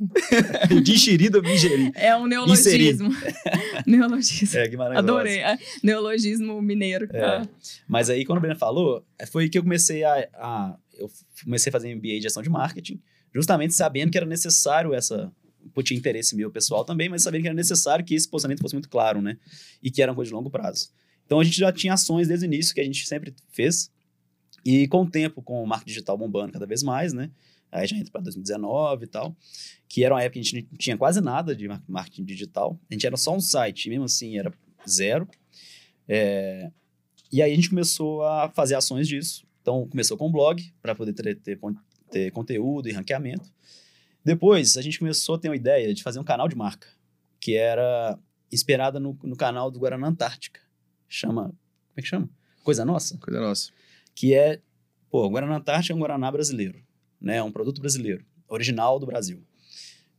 de enxerido eu me ingeri. É um neologismo. neologismo. É, Guimarães Adorei. É, neologismo mineiro. É. Ah. Mas aí, quando o Breno falou, foi que eu comecei a, a... Eu comecei a fazer MBA de gestão de marketing, justamente sabendo que era necessário essa, tinha interesse meu pessoal também, mas sabendo que era necessário que esse posicionamento fosse muito claro, né? E que era uma coisa de longo prazo. Então a gente já tinha ações desde o início que a gente sempre fez. E com o tempo, com o marketing digital bombando cada vez mais, né? Aí já entra para 2019 e tal, que era uma época que a gente não tinha quase nada de marketing digital. A gente era só um site, mesmo assim era zero. É, e aí a gente começou a fazer ações disso. Então começou com o blog, para poder ter, ter, ter conteúdo e ranqueamento. Depois, a gente começou a ter uma ideia de fazer um canal de marca, que era inspirada no, no canal do Guaraná Antártica. Chama. Como é que chama? Coisa Nossa? Coisa Nossa. Que é. Pô, o Guaraná Antártica é um Guaraná brasileiro, né? É um produto brasileiro, original do Brasil. O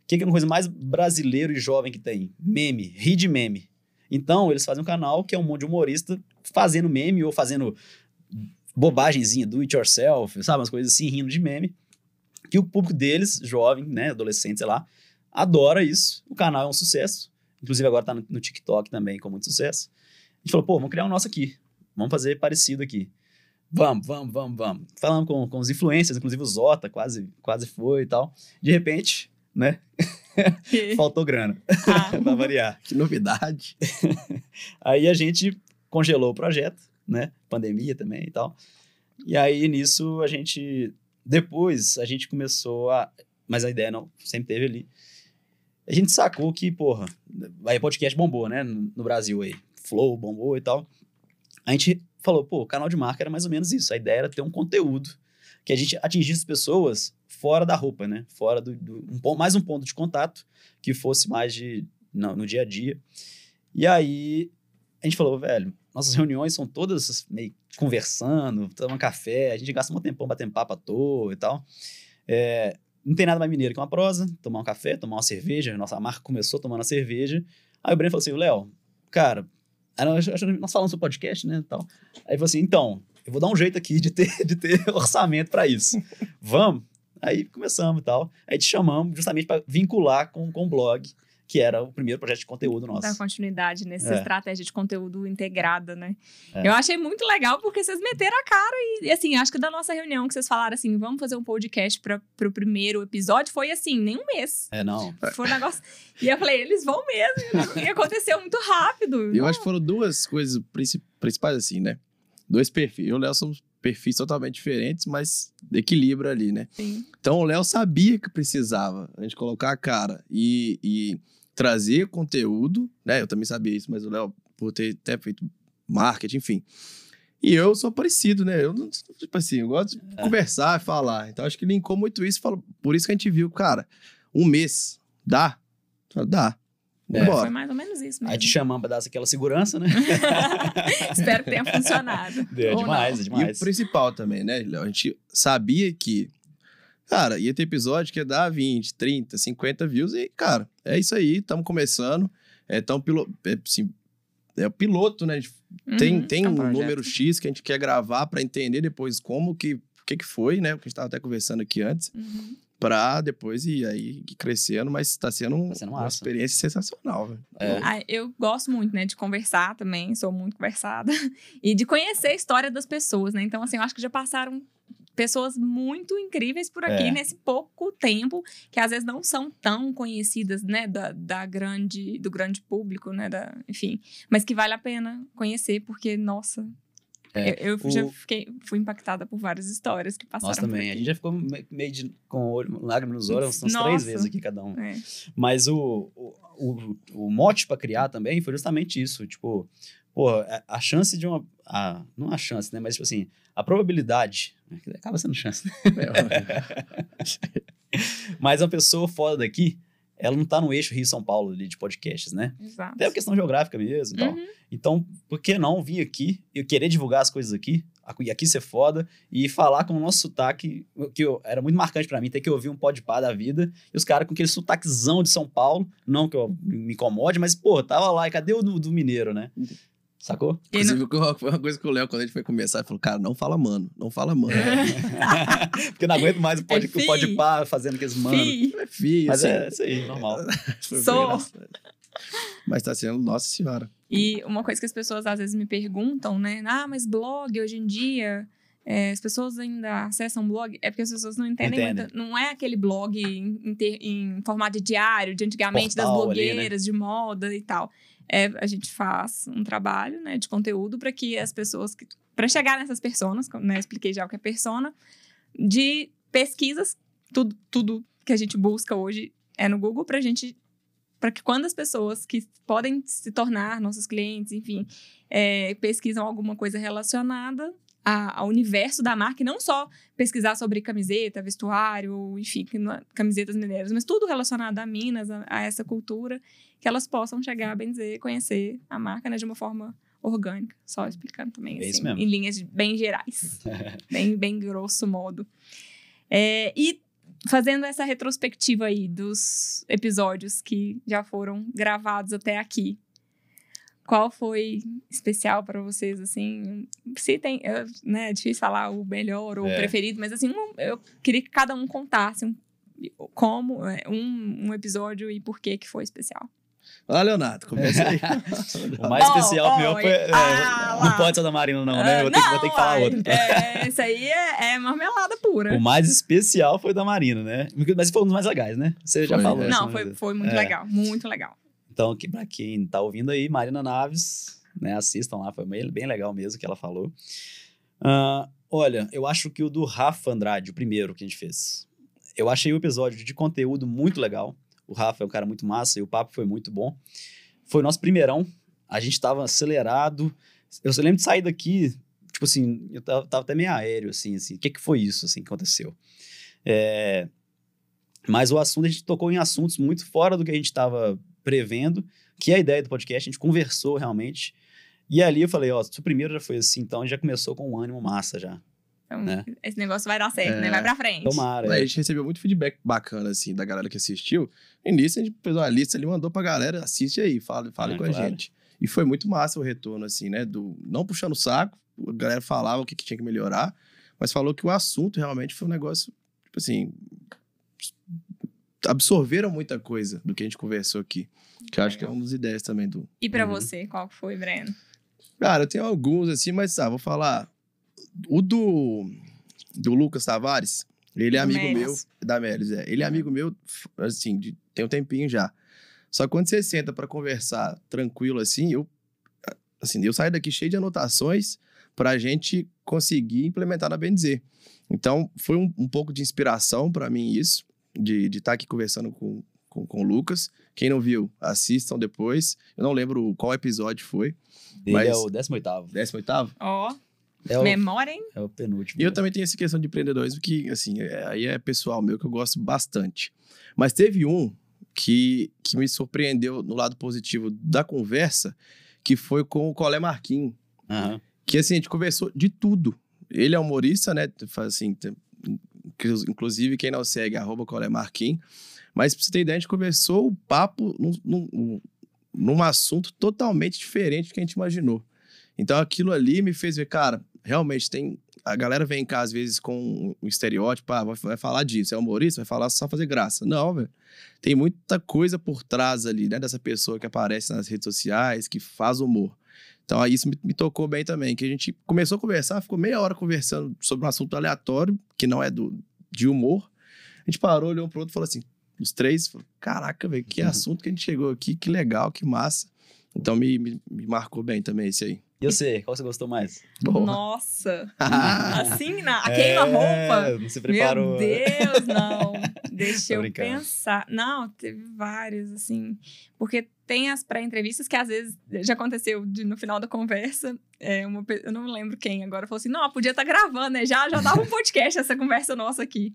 que, que é uma coisa mais brasileiro e jovem que tem? Meme, ri de meme. Então, eles fazem um canal que é um monte de humorista fazendo meme ou fazendo bobagemzinha, do it yourself, sabe? Umas coisas assim, rindo de meme que o público deles, jovem, né, adolescente, sei lá, adora isso. O canal é um sucesso. Inclusive agora tá no, no TikTok também com muito sucesso. A gente falou, pô, vamos criar um nosso aqui. Vamos fazer parecido aqui. Vamos, vamos, vamos, vamos. Falando com, com os influencers, inclusive o Zota quase, quase foi e tal. De repente, né? Faltou grana. Ah. pra variar. Que novidade. aí a gente congelou o projeto, né? Pandemia também e tal. E aí, nisso, a gente depois a gente começou a. Mas a ideia não, sempre teve ali. A gente sacou que, porra, aí podcast bombou, né? No, Brasil aí. Flow bombou e tal. A gente falou, pô, canal de marca era mais ou menos isso. A ideia era ter um conteúdo que a gente atingisse pessoas fora da roupa, né? Fora do, do um, mais um ponto de contato que fosse mais de no, no dia a dia. E aí a gente falou, velho, nossas reuniões são todas meio conversando, tomando café, a gente gasta um tempão batendo papo à toa e tal. É, não tem nada mais mineiro que uma prosa, tomar um café, tomar uma cerveja. Nossa marca começou tomando a cerveja. Aí o Breno falou assim: Léo, cara, nós falamos sobre podcast, né? Tal. Aí falou assim: então, eu vou dar um jeito aqui de ter, de ter orçamento para isso. Vamos? Aí começamos e tal. Aí te chamamos justamente para vincular com, com o blog que era o primeiro projeto de conteúdo nosso. Dar continuidade nessa é. estratégia de conteúdo integrada, né? É. Eu achei muito legal porque vocês meteram a cara e, assim, acho que da nossa reunião que vocês falaram assim, vamos fazer um podcast para o primeiro episódio, foi assim, nem um mês. É, não. Foi um negócio. e eu falei, eles vão mesmo. e aconteceu muito rápido. Eu acho que foram duas coisas principais, assim, né? Dois perfis. Eu e o Léo somos perfis totalmente diferentes, mas equilíbrio ali, né? Sim. Então o Léo sabia que precisava a gente colocar a cara e, e trazer conteúdo, né? Eu também sabia isso, mas o Léo, por ter até feito marketing, enfim. E eu sou parecido, né? Eu não, tipo assim, eu gosto de é. conversar, falar. Então acho que linkou muito isso. Falou, por isso que a gente viu, cara, um mês, dá? Dá. É. Foi mais ou menos isso mesmo. Aí te chamamos pra dar aquela segurança, né? Espero que tenha funcionado. É demais, é demais. E o principal também, né, Léo? A gente sabia que Cara, ia ter episódio que ia dar 20, 30, 50 views e, cara, é isso aí, estamos começando. É tão piloto, é, assim, é o piloto, né? Uhum, tem tem é um, um número X que a gente quer gravar para entender depois como que, o que, que foi, né? O que a gente estava até conversando aqui antes. Uhum. Pra depois ir aí crescendo, mas está sendo, um, tá sendo uma experiência sensacional. É. Ah, eu gosto muito, né, de conversar também, sou muito conversada, e de conhecer a história das pessoas, né? Então, assim, eu acho que já passaram pessoas muito incríveis por aqui é. nesse pouco tempo, que às vezes não são tão conhecidas, né, da, da grande, do grande público, né, da, enfim, mas que vale a pena conhecer, porque, nossa, é, eu, eu o... já fiquei, fui impactada por várias histórias que passaram. Nós também. A gente já ficou meio de, com olho, lágrimas nos olhos umas três vezes aqui cada um. É. Mas o, o, o, o mote para criar também foi justamente isso. Tipo, pô, a, a chance de uma. A, não a chance, né? Mas, tipo assim, a probabilidade. Né? Acaba sendo chance. Né? Mas uma pessoa fora daqui, ela não está no eixo Rio-São Paulo ali de podcasts, né? Exato. Até a questão geográfica mesmo e uhum. tal. Então, por que não vir aqui e querer divulgar as coisas aqui? E aqui ser foda e falar com o nosso sotaque, que eu, era muito marcante para mim, ter que ouvir um podpar da vida, e os caras com aquele sotaquezão de São Paulo, não que eu me incomode, mas, pô, tava lá, e cadê o do, do mineiro, né? Sacou? Inclusive, não... foi uma coisa que o Léo, quando a gente foi começar, ele falou, cara, não fala mano, não fala mano. É. Porque não aguento mais o pode, é pode pá fazendo aqueles mano. É filho, Mas assim, é isso aí, normal. Sou. Mas tá sendo, nossa senhora. E uma coisa que as pessoas às vezes me perguntam, né? Ah, mas blog hoje em dia é, as pessoas ainda acessam blog, é porque as pessoas não entendem Entendem. muito. Não é aquele blog em, em ter- em formato de diário, de antigamente, das Portal ali, né? blogueiras de moda e tal. É, a gente faz um trabalho né, de conteúdo para que as pessoas. Para chegar nessas personas, né, expliquei já o que é persona, de pesquisas, tudo, tudo que a gente busca hoje é no Google para gente. Para que quando as pessoas que podem se tornar nossos clientes, enfim, é, pesquisam alguma coisa relacionada a- ao universo da marca, e não só pesquisar sobre camiseta, vestuário, enfim, é- camisetas mineiras, mas tudo relacionado a Minas, a, a essa cultura, que elas possam chegar, bem dizer, conhecer a marca né, de uma forma orgânica. Só explicando também, É assim, em linhas bem gerais, bem, bem grosso modo. É, e fazendo essa retrospectiva aí dos episódios que já foram gravados até aqui, qual foi especial para vocês, assim? Se tem, eu- né, é difícil falar o melhor ou o É. preferido, mas assim, eu queria que cada um contasse um- como é, um, um episódio e por que que foi especial. Olha, Leonardo, começa aí. O mais Ó, especial ó, meu foi. é, ah, não pode ser da Marina, não, né? Ah, Eu vou ter, que- vou ter que falar uai, outro. É, esse aí é, é marmelada pura. O mais especial foi da Marina, né? Mas foi um dos mais legais, né? Você já Foi, falou. é. essa Não, uma foi, foi muito É. legal, muito legal. Então, que, pra quem tá ouvindo aí, Marina Naves, né? Assistam lá, foi bem, legal mesmo o que ela falou. Ah, olha, eu acho que o do Rafa Andrade, o primeiro que a gente fez. Eu achei o episódio de conteúdo muito legal. O Rafa é um cara muito massa e o papo foi muito bom. Foi o nosso primeirão. A gente tava acelerado. Eu lembro de sair daqui, tipo assim, eu tava, tava até meio aéreo, assim, assim. O que que foi isso, assim, que aconteceu? É, Mas o assunto, a gente tocou em assuntos muito fora do que a gente estava prevendo, que é a ideia do podcast. A gente conversou realmente. E ali eu falei, ó, se o primeiro já foi assim, então já começou com um ânimo massa já. Então, Né? esse negócio vai dar certo, É. né? Vai pra frente. Tomara. A é. gente recebeu muito feedback bacana, assim, da galera que assistiu. No início, a gente fez uma lista ali, mandou pra galera, assiste aí, fala, fala Ah, com claro. a gente. E foi muito massa o retorno, assim, né? Do, não puxando o saco, a galera falava o que, que tinha que melhorar, mas falou que o assunto realmente foi um negócio, tipo assim, absorveram muita coisa do que a gente conversou aqui. Que eu acho que é uma das ideias também do. E pra Uhum. você, qual que foi, Breno? Cara, eu tenho alguns, assim, mas ah, vou falar. O do, do Lucas Tavares, ele é Do amigo Melis. meu. Da Melis, é. Ele é amigo meu, assim, de, tem um tempinho já. Só que quando você senta pra conversar tranquilo assim, eu, assim, eu saio daqui cheio de anotações pra gente conseguir implementar na bem dizer. Então, foi um, um pouco de inspiração pra mim isso, de estar aqui conversando com, com, com o Lucas. Quem não viu, assistam depois. Eu não lembro qual episódio foi. Ele mas- é o 18º. 18º? Ó, É o, memória, hein? é o penúltimo. E eu também tenho essa questão de empreendedorismo que, assim, é- aí é pessoal meu que eu gosto bastante. Mas teve um que, que me surpreendeu no lado positivo da conversa, que foi com o Colé Marquinhos. Aham. Que, assim, a gente conversou de tudo. Ele é humorista, né? Faz assim, tem- inclusive quem não segue, arroba Colé Marquinhos. Mas pra você ter ideia, a gente conversou o papo num, num, num assunto totalmente diferente do que a gente imaginou. Então aquilo ali me fez ver, cara, realmente tem. A galera vem cá às vezes com um estereótipo, ah, vai, vai falar disso, é humorista, vai falar só fazer graça. Não, velho. Tem muita coisa por trás ali, né, dessa pessoa que aparece nas redes sociais, que faz humor. Então aí isso me, me tocou bem também, que a gente começou a conversar, ficou meia hora conversando sobre um assunto aleatório, que não é do, de humor. A gente parou, olhou um pro outro e falou assim, os três, falou, caraca, velho, que Uhum. assunto que a gente chegou aqui, que legal, que massa. Então me, me, me marcou bem também esse aí. E você, qual você gostou mais? Porra. Nossa! Assim, na, a queima-roupa. É, não se preparou. Meu Deus, não. Deixa eu pensar. Não, teve vários, assim. Porque tem as pré-entrevistas que às vezes já aconteceu de- no final da conversa. é, uma eu não lembro quem agora falou assim: não, podia estar gravando, né? Já, já dava um podcast essa conversa nossa aqui.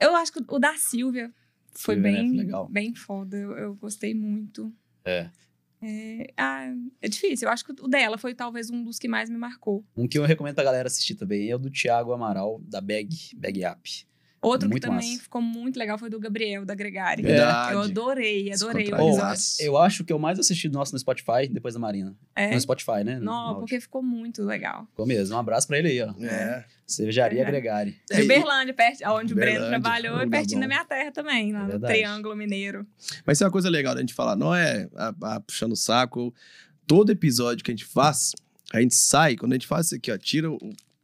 Eu acho que o da Silvia foi Silvia, né? bem, legal. bem foda. Eu, eu gostei muito. É. É, ah, é difícil. Eu acho que o dela foi talvez um dos que mais me marcou. Um que eu recomendo pra galera assistir também é o do Thiago Amaral, da Bag, Bag App. Outro Muito que também massa. ficou muito legal foi do Gabriel, da Gregário. Verdade. Eu adorei, adorei o episódio. Nossa. Eu acho que eu mais assisti do nosso no Spotify, depois da Marina. É? No Spotify, né? No Não, áudio. porque ficou muito legal. Ficou mesmo. Um abraço pra ele aí, ó. É. Cervejaria É. Gregari. De É, Uberlândia, perto, onde o Breno trabalhou, lugar pertinho bom. da minha terra também, lá É no. Triângulo Mineiro. Mas isso é uma coisa legal da gente falar, não é a- a puxando o saco. Todo episódio que a gente faz, A gente sai, quando a gente faz isso aqui, ó, tira o,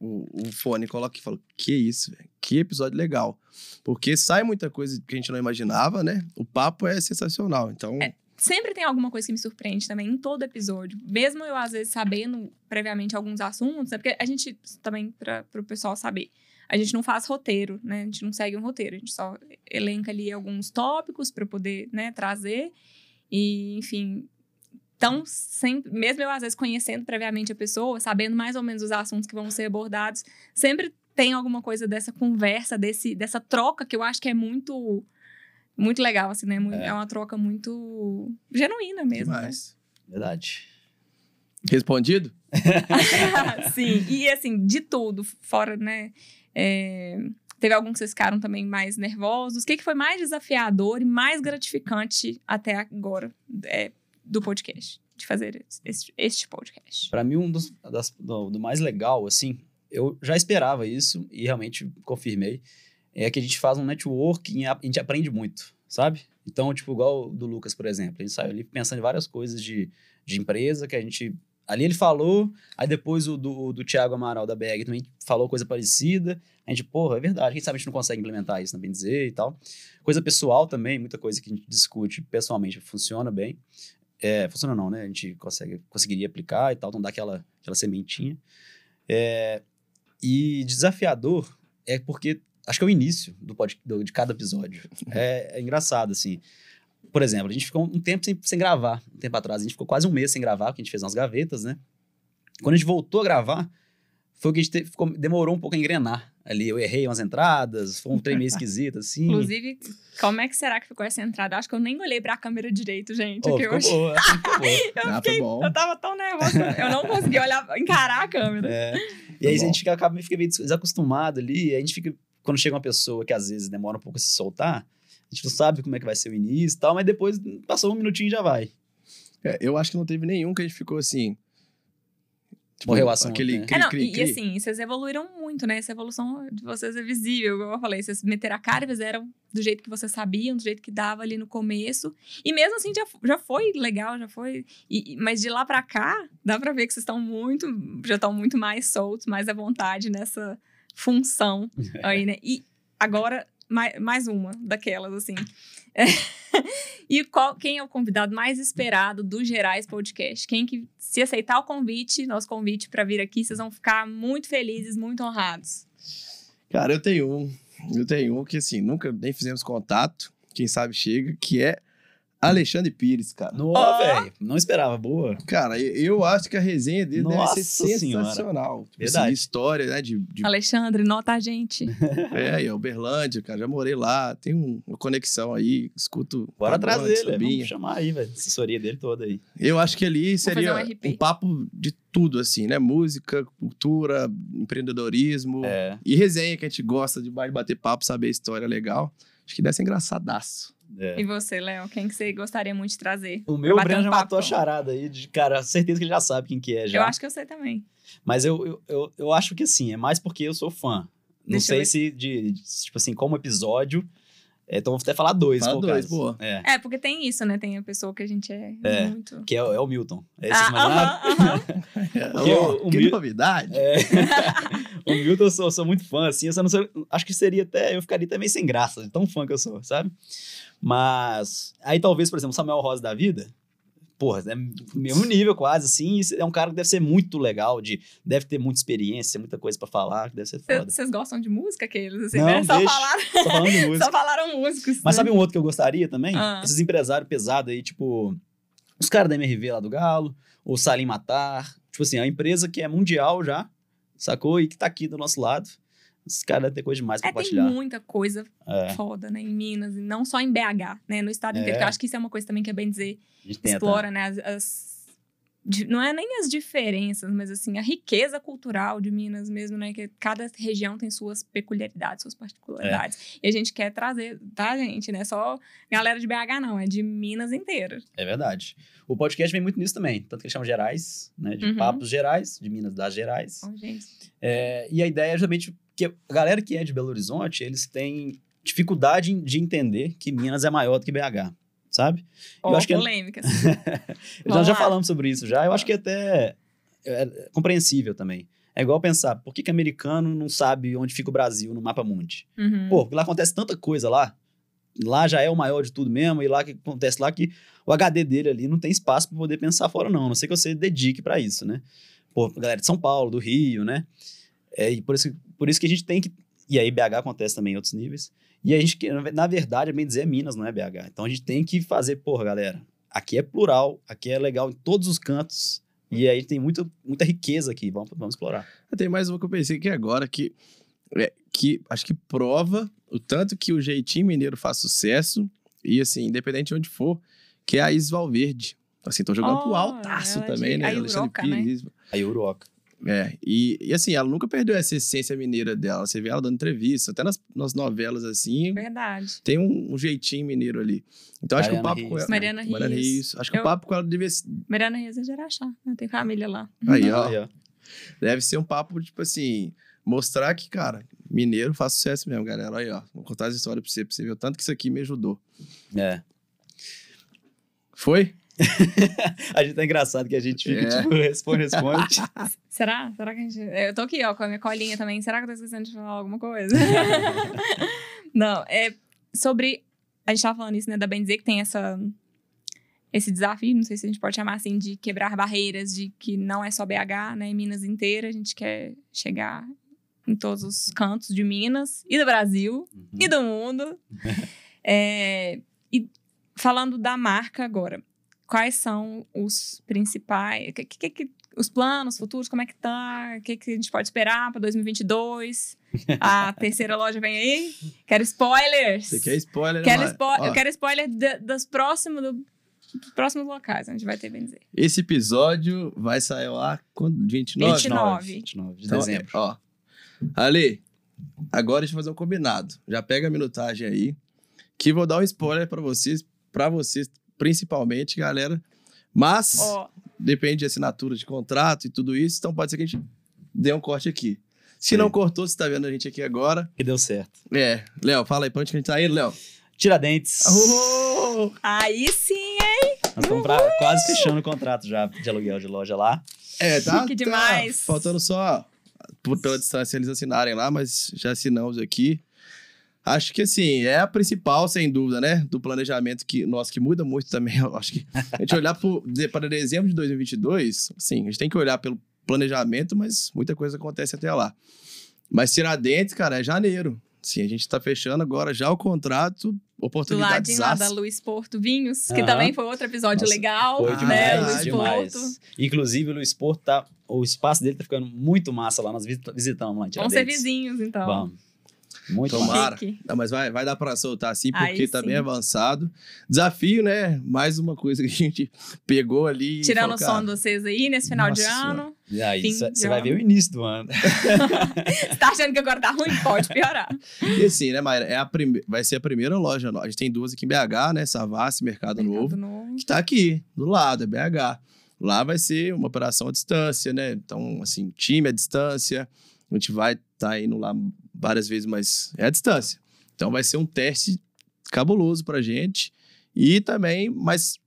o, o fone coloca e fala: Que isso? Que episódio legal. Porque sai muita coisa que a gente não imaginava, né? O papo é sensacional. Então, É. Sempre tem alguma coisa que me surpreende também em todo episódio. Mesmo eu, às vezes, sabendo previamente alguns assuntos, né? Porque a gente, também, para o pessoal saber, a gente não faz roteiro, né? A gente não segue um roteiro, a gente só elenca ali alguns tópicos para poder, né, trazer. E, enfim. Então, sempre, mesmo eu, às vezes, conhecendo previamente a pessoa, sabendo mais ou menos os assuntos que vão ser abordados, sempre tem alguma coisa dessa conversa, desse, dessa troca que eu acho que é muito muito legal, assim, né? É. É, uma troca muito genuína mesmo, né? demais. Verdade. Respondido? Sim, e assim, de tudo, fora, né? é, teve alguns que vocês ficaram também mais nervosos. O que, que foi mais desafiador e mais gratificante até agora é, do podcast? De fazer este, este podcast. Pra mim, um dos das- do, do mais legal, assim, eu já esperava isso e realmente confirmei, é que a gente faz um networking e a gente aprende muito, sabe? Então, tipo, igual do Lucas, por exemplo, a gente saiu ali pensando em várias coisas de, de empresa que a gente. Ali ele falou, aí depois o do, do Thiago Amaral da BR também falou coisa parecida. A gente, porra, é verdade, quem sabe a gente não consegue implementar isso na bem dizer e tal. Coisa pessoal também, muita coisa que a gente discute pessoalmente funciona bem. É, funciona não, né? A gente consegue, conseguiria aplicar e tal, então dá aquela, aquela sementinha. É, e desafiador é porque acho que é o início do, pod, do- de cada episódio. É, é engraçado, assim. Por exemplo, a gente ficou um tempo sem, sem gravar, um tempo atrás. A gente ficou quase um mês sem gravar, porque a gente fez umas gavetas, né? Quando a gente voltou a gravar, foi que a gente te- ficou- demorou um pouco a engrenar ali. Eu errei umas entradas, foi um trem meio esquisito, assim. Inclusive, como é que será que ficou essa entrada? Acho que eu nem olhei pra câmera direito, gente. Oh, aqui ficou hoje. boa, assim, ficou boa. Eu, Ah, fiquei, bom. eu tava tão nervosa, eu não consegui olhar, encarar a câmera. É. E aí Tá a bom. gente fica, acaba, fica meio des- desacostumado ali, a gente fica, quando chega uma pessoa que às vezes demora um pouco a se soltar, a gente não sabe como é que vai ser o início e tal, mas depois passou um minutinho e já vai. É, eu acho que não teve nenhum que a gente ficou assim. Tipo, Morreu o assunto, Aquele né? cri, É, não, cri, e, cri. e assim, vocês evoluíram muito, né? Essa evolução de vocês é visível, igual eu falei. Vocês meteram a cara e fizeram do jeito que vocês sabiam, do jeito que dava ali no começo. E mesmo assim, já, já foi legal, já foi. e- mas de lá pra cá, dá pra ver que vocês estão muito. Já estão muito mais soltos, mais à vontade nessa função aí, né? E agora, mais, mais uma daquelas, assim. e qual, quem é o convidado mais esperado do Gerais Podcast? Quem que, se aceitar o convite, nosso convite para vir aqui, vocês vão ficar muito felizes, muito honrados. Cara, eu tenho um. Eu tenho um que, assim, nunca nem fizemos contato. Quem sabe chega, que é Alexandre Pires, cara. Não, Ó. velho, não esperava, boa. Cara, eu- acho que a resenha dele Nossa deve ser sensacional. Tipo, Verdade. assim, história, né? De, de Alexandre, nota a gente. é, e Uberlândia, cara. Já morei lá, tem um- uma conexão aí, escuto. Bora atrás dele, vamos chamar aí, velho, assessoria dele toda aí. Eu acho que ali seria um um papo de tudo, assim, né? Música, cultura, empreendedorismo É, e resenha que a gente gosta de bater papo, saber história legal. Acho que deve ser engraçadaço. É. E você, Léo, quem que você gostaria muito de trazer? O meu, o Breno um já matou a charada aí, de cara, certeza que ele já sabe quem que é já. Eu acho que eu sei também. Mas eu, eu, eu, eu acho que assim, é mais porque eu sou fã. Não Deixa sei se, de, de- tipo assim, como episódio. é, então vou até falar dois, Fala dois, boa. É, É, porque tem isso, né? Tem a pessoa que a gente é, É. muito. que é, o- é o Milton. É esse que Ah, aham, aham. Porque Ó, o- o que Mil- novidade. É. o Milton eu sou, sou muito fã, assim. Eu só não sei- acho que seria até. Eu ficaria até meio sem graça, de tão fã que eu sou, sabe? Mas. Aí talvez, por exemplo, Samuel Rosa da vida. Porra, é mesmo nível quase, assim. É um cara que deve ser muito legal, de, deve ter muita experiência, muita coisa pra falar, que deve ser foda. Vocês gostam de música, aqueles? Assim, Não, né? Só deixa. falaram, falando música. só falaram músicos. Mas né? sabe um outro que eu gostaria também? Ah. Esses empresários pesados aí, tipo, os caras da MRV lá do Galo, o Salim Matar. Tipo assim, a empresa que é mundial já, sacou? E que tá aqui do nosso lado. Os caras ter coisa demais pra É, tem compartilhar. muita coisa É, foda, né? Em Minas, e não só em BH, né? No estado inteiro. É. Que eu acho que isso é uma coisa também que é bem dizer. a gente tenta. Explora, né? As, as- não é nem as diferenças, mas assim, a riqueza cultural de Minas mesmo, né? Que cada região tem suas peculiaridades, suas particularidades. E a gente quer trazer, tá, gente? Não é só galera de BH, não. É de Minas inteira. É verdade. O podcast vem muito nisso também. Tanto que eles chamam Gerais, né? De Uhum. papos gerais, de Minas das Gerais. Ó, gente. É, e a ideia é justamente que a galera que é de Belo Horizonte, eles têm dificuldade de entender que Minas é maior do que BH, sabe? Ó, acho que é- polêmicas. Nós já lá. falamos sobre isso já. Eu acho que até é compreensível também. É igual pensar, por que, que americano não sabe onde fica o Brasil no mapa mundi? Uhum. Pô, porque lá acontece tanta coisa lá. Lá já é o maior de tudo mesmo, e lá que acontece lá que o HD dele ali não tem espaço para poder pensar fora, não. A não sei que você dedique para isso, né? Pô, galera de São Paulo, do Rio, né? É, e por isso, por isso que a gente tem que. E aí, BH acontece também em outros níveis. E a gente, na verdade, é bem dizer, é Minas, não é BH. Então a gente tem que fazer, porra, galera, aqui é plural, aqui é legal em todos os cantos. E aí tem muita, muita riqueza aqui, vamos, vamos explorar. Tem mais uma que eu pensei aqui agora, que, é, que acho que prova o tanto que o jeitinho mineiro faz sucesso, e assim, independente de onde for, que é a Is Valverde. Assim, tô jogando pro Oh, altaço ela também, de- né? a Alexandre né? Pires. A. É, e, e assim, ela nunca perdeu essa essência mineira dela. Você vê ela dando entrevista, até nas, nas novelas, assim, Verdade. tem um, um jeitinho mineiro ali. Então acho que o Mariana papo com ela. Mariana Mariana Reis. Reis. Acho que Eu- o papo com ela devia ser. Mariana Reis é de Araxá, né? Tem família lá. Aí, ó. Aí, ó. Deve ser um papo, tipo assim, mostrar que, cara, mineiro faz sucesso mesmo, galera. Aí, ó. Vou contar as histórias pra você, pra você ver o tanto que isso aqui me ajudou. É. Foi? A gente tá engraçado que a gente fica, É. tipo, responde, responde. Será? Será que a gente. Eu tô aqui, ó, com a minha colinha também. Será que eu tô esquecendo de falar alguma coisa? Não, é sobre. A gente tava falando isso, né, da bem dizer que tem essa. Esse desafio, não sei se a gente pode chamar assim, de quebrar barreiras, de que não é só BH, né? Em Minas inteira, a gente quer chegar em todos os cantos de Minas e do Brasil e do mundo. É, e falando da marca agora, quais são os principais, que, que, que- os planos futuros, como é que tá, o que, que a gente pode esperar para 2022? A terceira loja vem aí? Quero spoilers! Você quer spoiler? Quero spo Ó, eu quero spoiler da- dos próximos, do- dos próximos locais onde vai ter bem dizer. Esse episódio vai sair lá quando? 29? 29. 29 de Então, dezembro. é, ó. Ale, agora deixa eu fazer um combinado. Já pega a minutagem aí, que vou dar um spoiler pra vocês, pra vocês principalmente, galera. Mas Ó, depende de assinatura de contrato e tudo isso, então pode ser que a gente dê um corte aqui. Se Sim. não cortou, você tá vendo a gente aqui agora. Que deu certo. É, Léo, fala aí pra onde que a gente tá indo, Léo. Tiradentes. Oh! aí sim, hein? Nós estamos pra- quase fechando o contrato já de aluguel de loja lá. É, tá? Chique tá demais. faltando só por, pela distância eles assinarem lá, mas já assinamos aqui. Acho que assim, é a principal, sem dúvida, né? Do planejamento que nosso que muda muito também. Eu acho que a gente olhar pro- para dezembro de 2022, sim, a gente tem que olhar pelo planejamento, mas muita coisa acontece até lá. Mas Tiradentes, cara, é janeiro. Sim, a gente tá fechando agora já o contrato, Do oportunidades. ladinho lá da Luiz Porto Vinhos, que também foi outro episódio Nossa, legal, Foi Ah, demais, né? Luiz demais. Porto. Inclusive, o Luiz Porto tá. O espaço dele tá ficando muito massa lá. Nós visita- visitamos lá em Vamos ser vizinhos, então. Vamos. Muito Tomara. Não, mas vai, vai dar pra soltar assim, Aí porque tá sim. bem avançado. Desafio, né? Mais uma coisa que a gente pegou ali. Tirando falou, o som de vocês aí nesse final de Nossa ano. E aí, você de vai ver o início do ano. Você tá achando que agora tá ruim? Pode piorar. E assim, né, Mayra? É a prime... Vai ser a primeira loja. A gente tem duas aqui em BH, né? Savassi, Mercado, Novo, Mercado Novo. que tá aqui, do lado, é BH. Lá vai ser uma operação à distância, né? Então, assim, time à distância. A gente vai estar tá indo lá várias vezes, mas é à distância. Então vai ser um teste cabuloso pra gente. E também, mas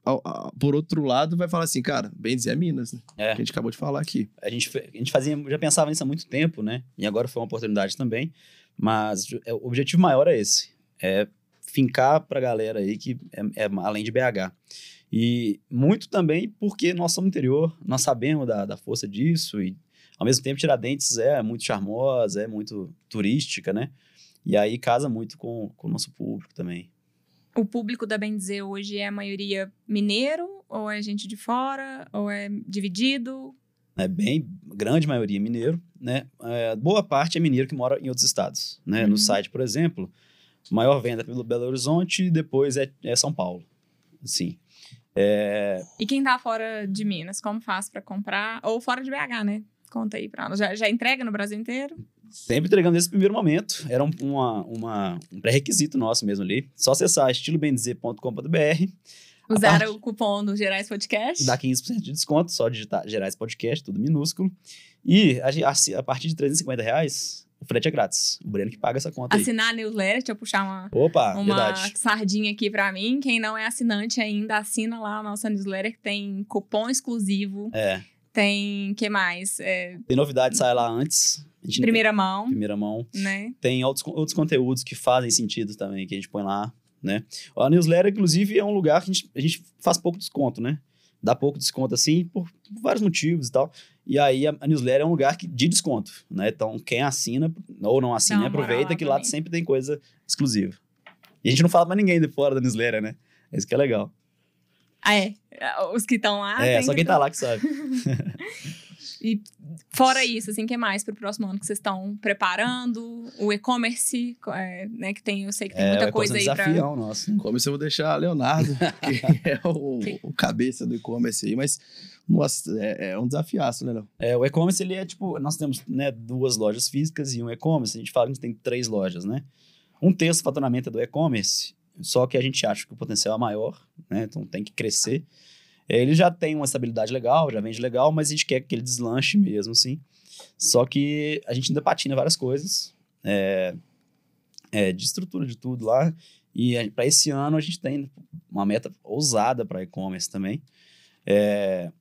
por outro lado, vai falar assim, cara, bem dizer é Minas, né? É. Que a gente acabou de falar aqui. A gente, a gente fazia, já pensava nisso há muito tempo, né? E agora foi uma oportunidade também. Mas é, o objetivo maior é esse: é fincar pra galera aí que é, é além de BH. E muito também porque nós somos interior, nós sabemos da, da força disso e ao mesmo tempo Tiradentes é muito charmosa, é muito turística, né? E aí casa muito com, com o nosso público também. O público da Bem Dizer hoje é a maioria mineiro? Ou é gente de fora? Ou é dividido? é bem grande maioria mineiro, né? É, boa parte é mineiro que mora em outros estados, né? Uhum. No site, por exemplo, maior venda é pelo Belo Horizonte e depois é, é São Paulo, assim. É, E quem tá fora de Minas, como faz pra comprar? Ou fora de BH, né? Conta aí pra nós. Já, já entrega no Brasil inteiro? sempre entregando nesse primeiro momento, era um, uma, uma- um pré-requisito nosso mesmo ali. Só acessar estilobendizer.com.br, Usar parte- o cupom do Gerais Podcast? dá 15% de desconto, só digitar Gerais Podcast, tudo minúsculo. E a, a, a partir de 350 reais, o frete é grátis. O Breno que paga essa conta aí. Assinar a newsletter, deixa eu puxar uma, Opa, uma verdade. sardinha aqui pra mim. Quem não é assinante ainda, assina lá a nossa newsletter, que tem cupom exclusivo. É, Tem, que mais? É, Tem novidade, sai lá antes. Primeira mão, tem primeira mão. né? Tem outros, outros conteúdos que fazem sentido também, que a gente põe lá, né? A newsletter, inclusive, é um lugar que a gente, a gente faz pouco desconto, né? Dá pouco desconto, assim, por, por vários motivos e tal. E aí, a, a newsletter é um lugar que, de desconto, né? Então, quem assina ou não assina, moral aproveita que lá também. sempre tem coisa exclusiva. E a gente não fala pra ninguém de fora da newsletter, né? Isso que é legal. Ah, é. Os que estão lá. é, só que quem tá- lá que sabe. E fora isso, assim, o que mais pro próximo ano que vocês estão preparando? O e-commerce, é, né? Que tem, eu sei que tem É, muita é coisa um aí pra. desafião nosso. né? Como isso eu vou deixar Leonardo, que é o, o cabeça do e-commerce aí, mas nossa, é, é um desafiaço, né, Léo? É, o e-commerce, ele é tipo, nós temos né, duas lojas físicas e um e-commerce. A gente fala que a gente tem três lojas, né? Um terço do faturamento é do e-commerce, só que a gente acha que o potencial é maior, né? Então tem que crescer. É, Ele já tem uma estabilidade legal, já vende legal, mas a gente quer que ele deslanche mesmo, assim. Só que a gente ainda patina várias coisas, é, é, de estrutura de tudo lá. E para esse ano a gente tem uma meta ousada para e-commerce também. É,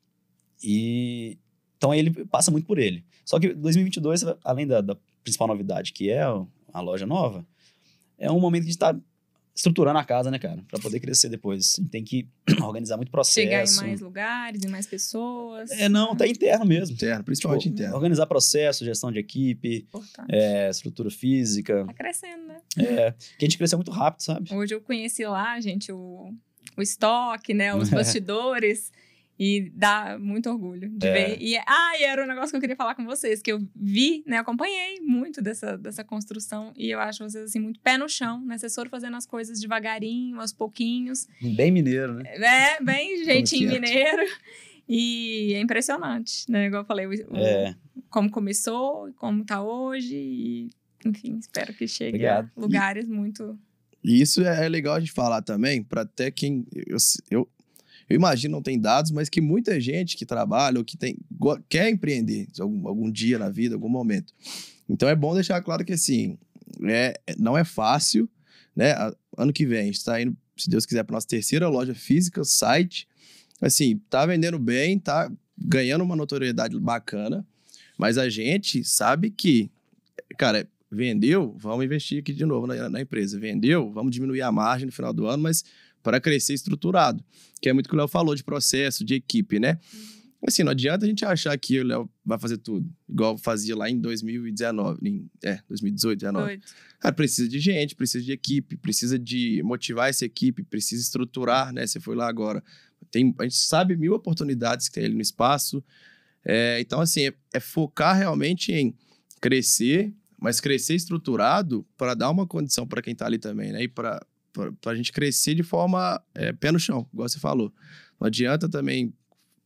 e então ele passa muito por ele. Só que 2022, além da, da principal novidade, que é a loja nova, é um momento que a gente está estruturando a casa, né, cara? Para poder crescer depois. A gente tem que organizar muito processo. Chegar em mais lugares, em mais pessoas. É, não, tá interno mesmo. Interno, principalmente Tipo, interno. Organizar processo, gestão de equipe, Importante. é, estrutura física. Tá crescendo, né? É, que a gente cresceu muito rápido, sabe? Hoje eu conheci lá, gente, o, o estoque, né? Os bastidores. E dá muito orgulho de É. ver. E, ah, e era um negócio que eu queria falar com vocês, que eu vi, né? Acompanhei muito dessa, dessa construção. E eu acho vocês, assim, muito pé no chão, né? Vocês foram fazendo as coisas devagarinho, aos pouquinhos. Bem mineiro, né? É, bem jeitinho quieto. mineiro. E é impressionante, né? Igual eu falei, o- É, como começou, como tá hoje. E, enfim, espero que chegue Obrigado. a lugares muito... E isso é é legal a gente falar também, para até quem. Eu, eu, eu imagino não tem dados, mas que muita gente que trabalha ou que tem, quer empreender algum, algum dia na vida, algum momento. Então é bom deixar claro que assim, é, não é fácil, né? Ano que vem, a gente está indo, se Deus quiser, para nossa terceira loja física, site. Assim, tá vendendo bem, tá ganhando uma notoriedade bacana, mas a gente sabe que, cara, vendeu, vamos investir aqui de novo na, na empresa. Vendeu, vamos diminuir a margem no final do ano, mas para crescer estruturado. Que é muito o que o Léo falou de processo, de equipe, né? Assim, não adianta a gente achar que o Léo vai fazer tudo, igual fazia lá em 2019, em, é, 2018, 2019. doido. Cara, precisa de gente, precisa de equipe, precisa de motivar essa equipe, precisa estruturar, né? Você foi lá agora. Tem, a gente sabe mil oportunidades que tem ali no espaço. É, então, assim, é, é focar realmente em crescer, mas crescer estruturado para dar uma condição para quem está ali também, né? E para a gente crescer de forma é, pé no chão, igual você falou. Não adianta também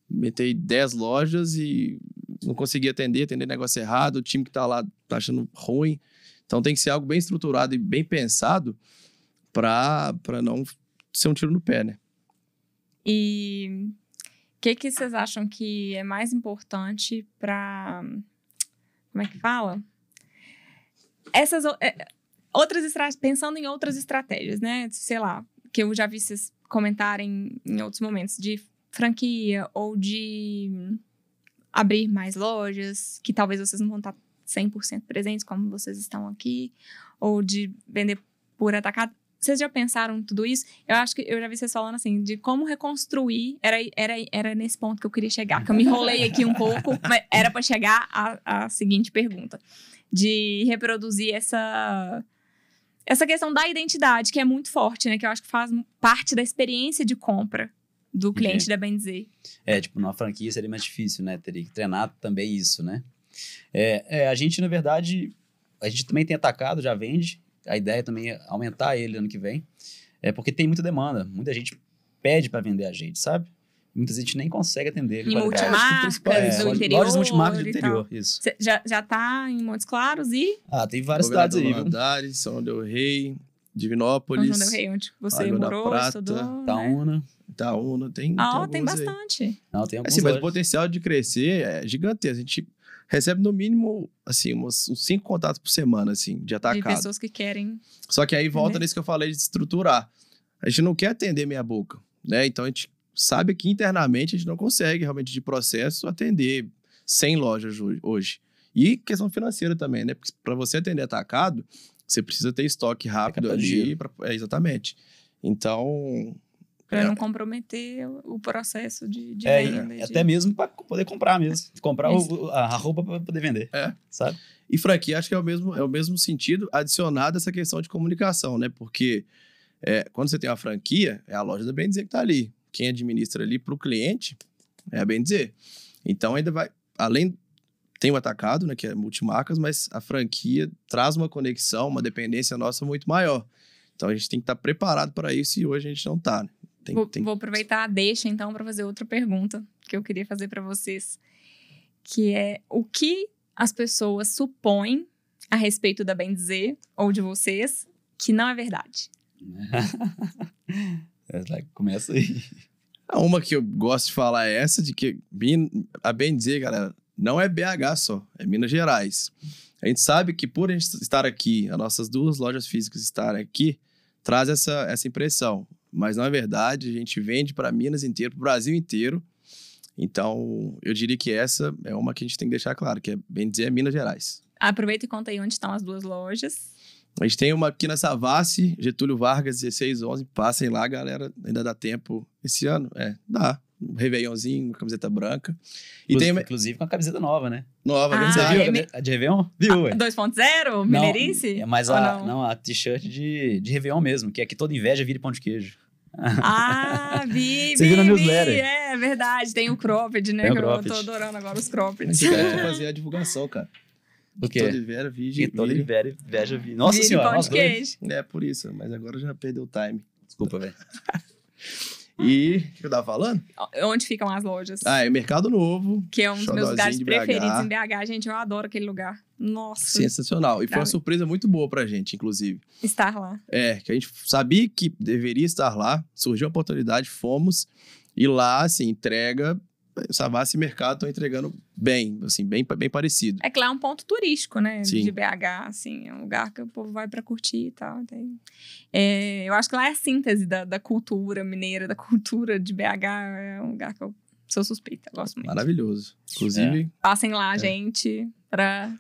meter 10 lojas e não conseguir atender, atender negócio errado, o time que está lá tá achando ruim. Então tem que ser algo bem estruturado e bem pensado para não ser um tiro no pé, né? E o que, que vocês acham que é mais importante para. Como é que fala? Essas é, outras pensando em outras estratégias, né? Sei lá, que eu já vi vocês comentarem em outros momentos, de franquia ou de abrir mais lojas, que talvez vocês não vão estar 100% presentes como vocês estão aqui, ou de vender por atacado. Vocês já pensaram tudo isso? Eu acho que eu já vi vocês falando assim, de como reconstruir. Era, era, era nesse ponto que eu queria chegar, que eu me enrolei aqui um pouco, mas era para chegar à seguinte pergunta: de reproduzir essa. Essa questão da identidade, que é muito forte, né? Que eu acho que faz parte da experiência de compra do cliente da Bem Dizer. É, tipo, numa franquia seria mais difícil, né? Teria que treinar também isso, né? É, é, a gente, na verdade, a gente também tem atacado, já vende. A ideia também é aumentar ele ano que vem. É porque tem muita demanda. Muita gente pede para vender a gente, sabe? Muita gente nem consegue atender. Em multimarcas É, do lojas- interior. Lojas multimarcas do tal. interior, isso. Cê já, já tá em Montes Claros e Ah, tem várias cidades aí, viu? Valadares, São Del Rey, São Divinópolis, João del Rei, onde você Água da morou, Prata, estudou. né? Itaúna. Itaúna, tem, Ah, tem, tem algumas aí. bastante. Não, tem Assim, mas o potencial de crescer é gigantesco. A gente recebe no mínimo, assim, uns, uns cinco contatos por semana, assim, de De atacado. pessoas que querem. Só que aí volta Entender. nisso que eu falei de estruturar. A gente não quer atender meia boca, né? Então a gente sabe que internamente a gente não consegue realmente de processo atender 100 lojas hoje. E questão financeira também, né? Porque para você atender atacado, você precisa ter estoque rápido ali. Pra, é, exatamente. Então. Para é, não comprometer o processo de, de é, venda. De... Até mesmo para poder comprar mesmo. Comprar o, a roupa para poder vender. É. Sabe? E franquia, acho que é o mesmo, é o mesmo sentido, adicionado essa questão de comunicação, né? Porque é, quando você tem uma franquia, é a loja da Bem Dizer que está ali. Quem administra ali para o cliente é a Bem Dizer. Então, ainda vai, além tem o atacado, né, que é multimarcas, mas a franquia traz uma conexão, uma dependência nossa muito maior. Então a gente tem que estar tá preparado para isso e hoje a gente não está. Né? Vou, vou, aproveitar a deixa então para fazer outra pergunta que eu queria fazer para vocês, que é o que as pessoas supõem a respeito da Bem Dizer ou de vocês que não é verdade. Começa aí. Uma que eu gosto de falar é essa, de que a Bem Dizer, galera, não é BH só, é Minas Gerais. A gente sabe que por a gente estar aqui, as nossas duas lojas físicas estarem aqui, traz essa, essa impressão. Mas não é verdade, a gente vende para Minas inteiro, para o Brasil inteiro. Então, eu diria que essa é uma que a gente tem que deixar claro, que é bem dizer é Minas Gerais. Aproveita e conta aí onde estão as duas lojas. A gente tem uma aqui na Savassi, Getúlio Vargas, 1611. Passem lá, galera. Ainda dá tempo esse ano? É, dá um Réveillonzinho, uma camiseta branca. E inclusive, tem... inclusive com a camiseta nova, né? Nova, ah, Você viu é a de Réveillon? Viu, ah, 2.0? Mineirice? É mas a, não? não? a t-shirt de, de Réveillon mesmo, que é que toda inveja vira pão de queijo. Ah, vi, Você vi, viu na newsletter? Vi, é verdade. Tem o cropped, né? cropped. Eu tô adorando agora os cropped. Você fazer a divulgação, cara. O quê? Toda inveja, vi. Toda inveja, inveja, vi. Nossa vi senhora, queijo. É, por isso. Mas agora já perdeu o time. Desculpa, velho. E o que eu tava falando? Onde ficam as lojas? Ah, é Mercado Novo. Que é um dos meus lugares preferidos em BH. Gente, eu adoro aquele lugar. Nossa. Sensacional. E foi uma surpresa muito boa pra gente, inclusive. Estar lá. É, que a gente sabia que deveria estar lá, surgiu a oportunidade, fomos. E lá, assim, entrega Savassi e Mercado estão entregando bem, assim, bem, bem parecido. É que lá é um ponto turístico, né? Sim. De BH, assim, é um lugar que o povo vai para curtir e tal. Tem... É, eu acho que lá é a síntese da, da cultura mineira, da cultura de BH. É um lugar que eu sou suspeita, gosto muito. Maravilhoso. Inclusive. É. Passem lá, é. gente, para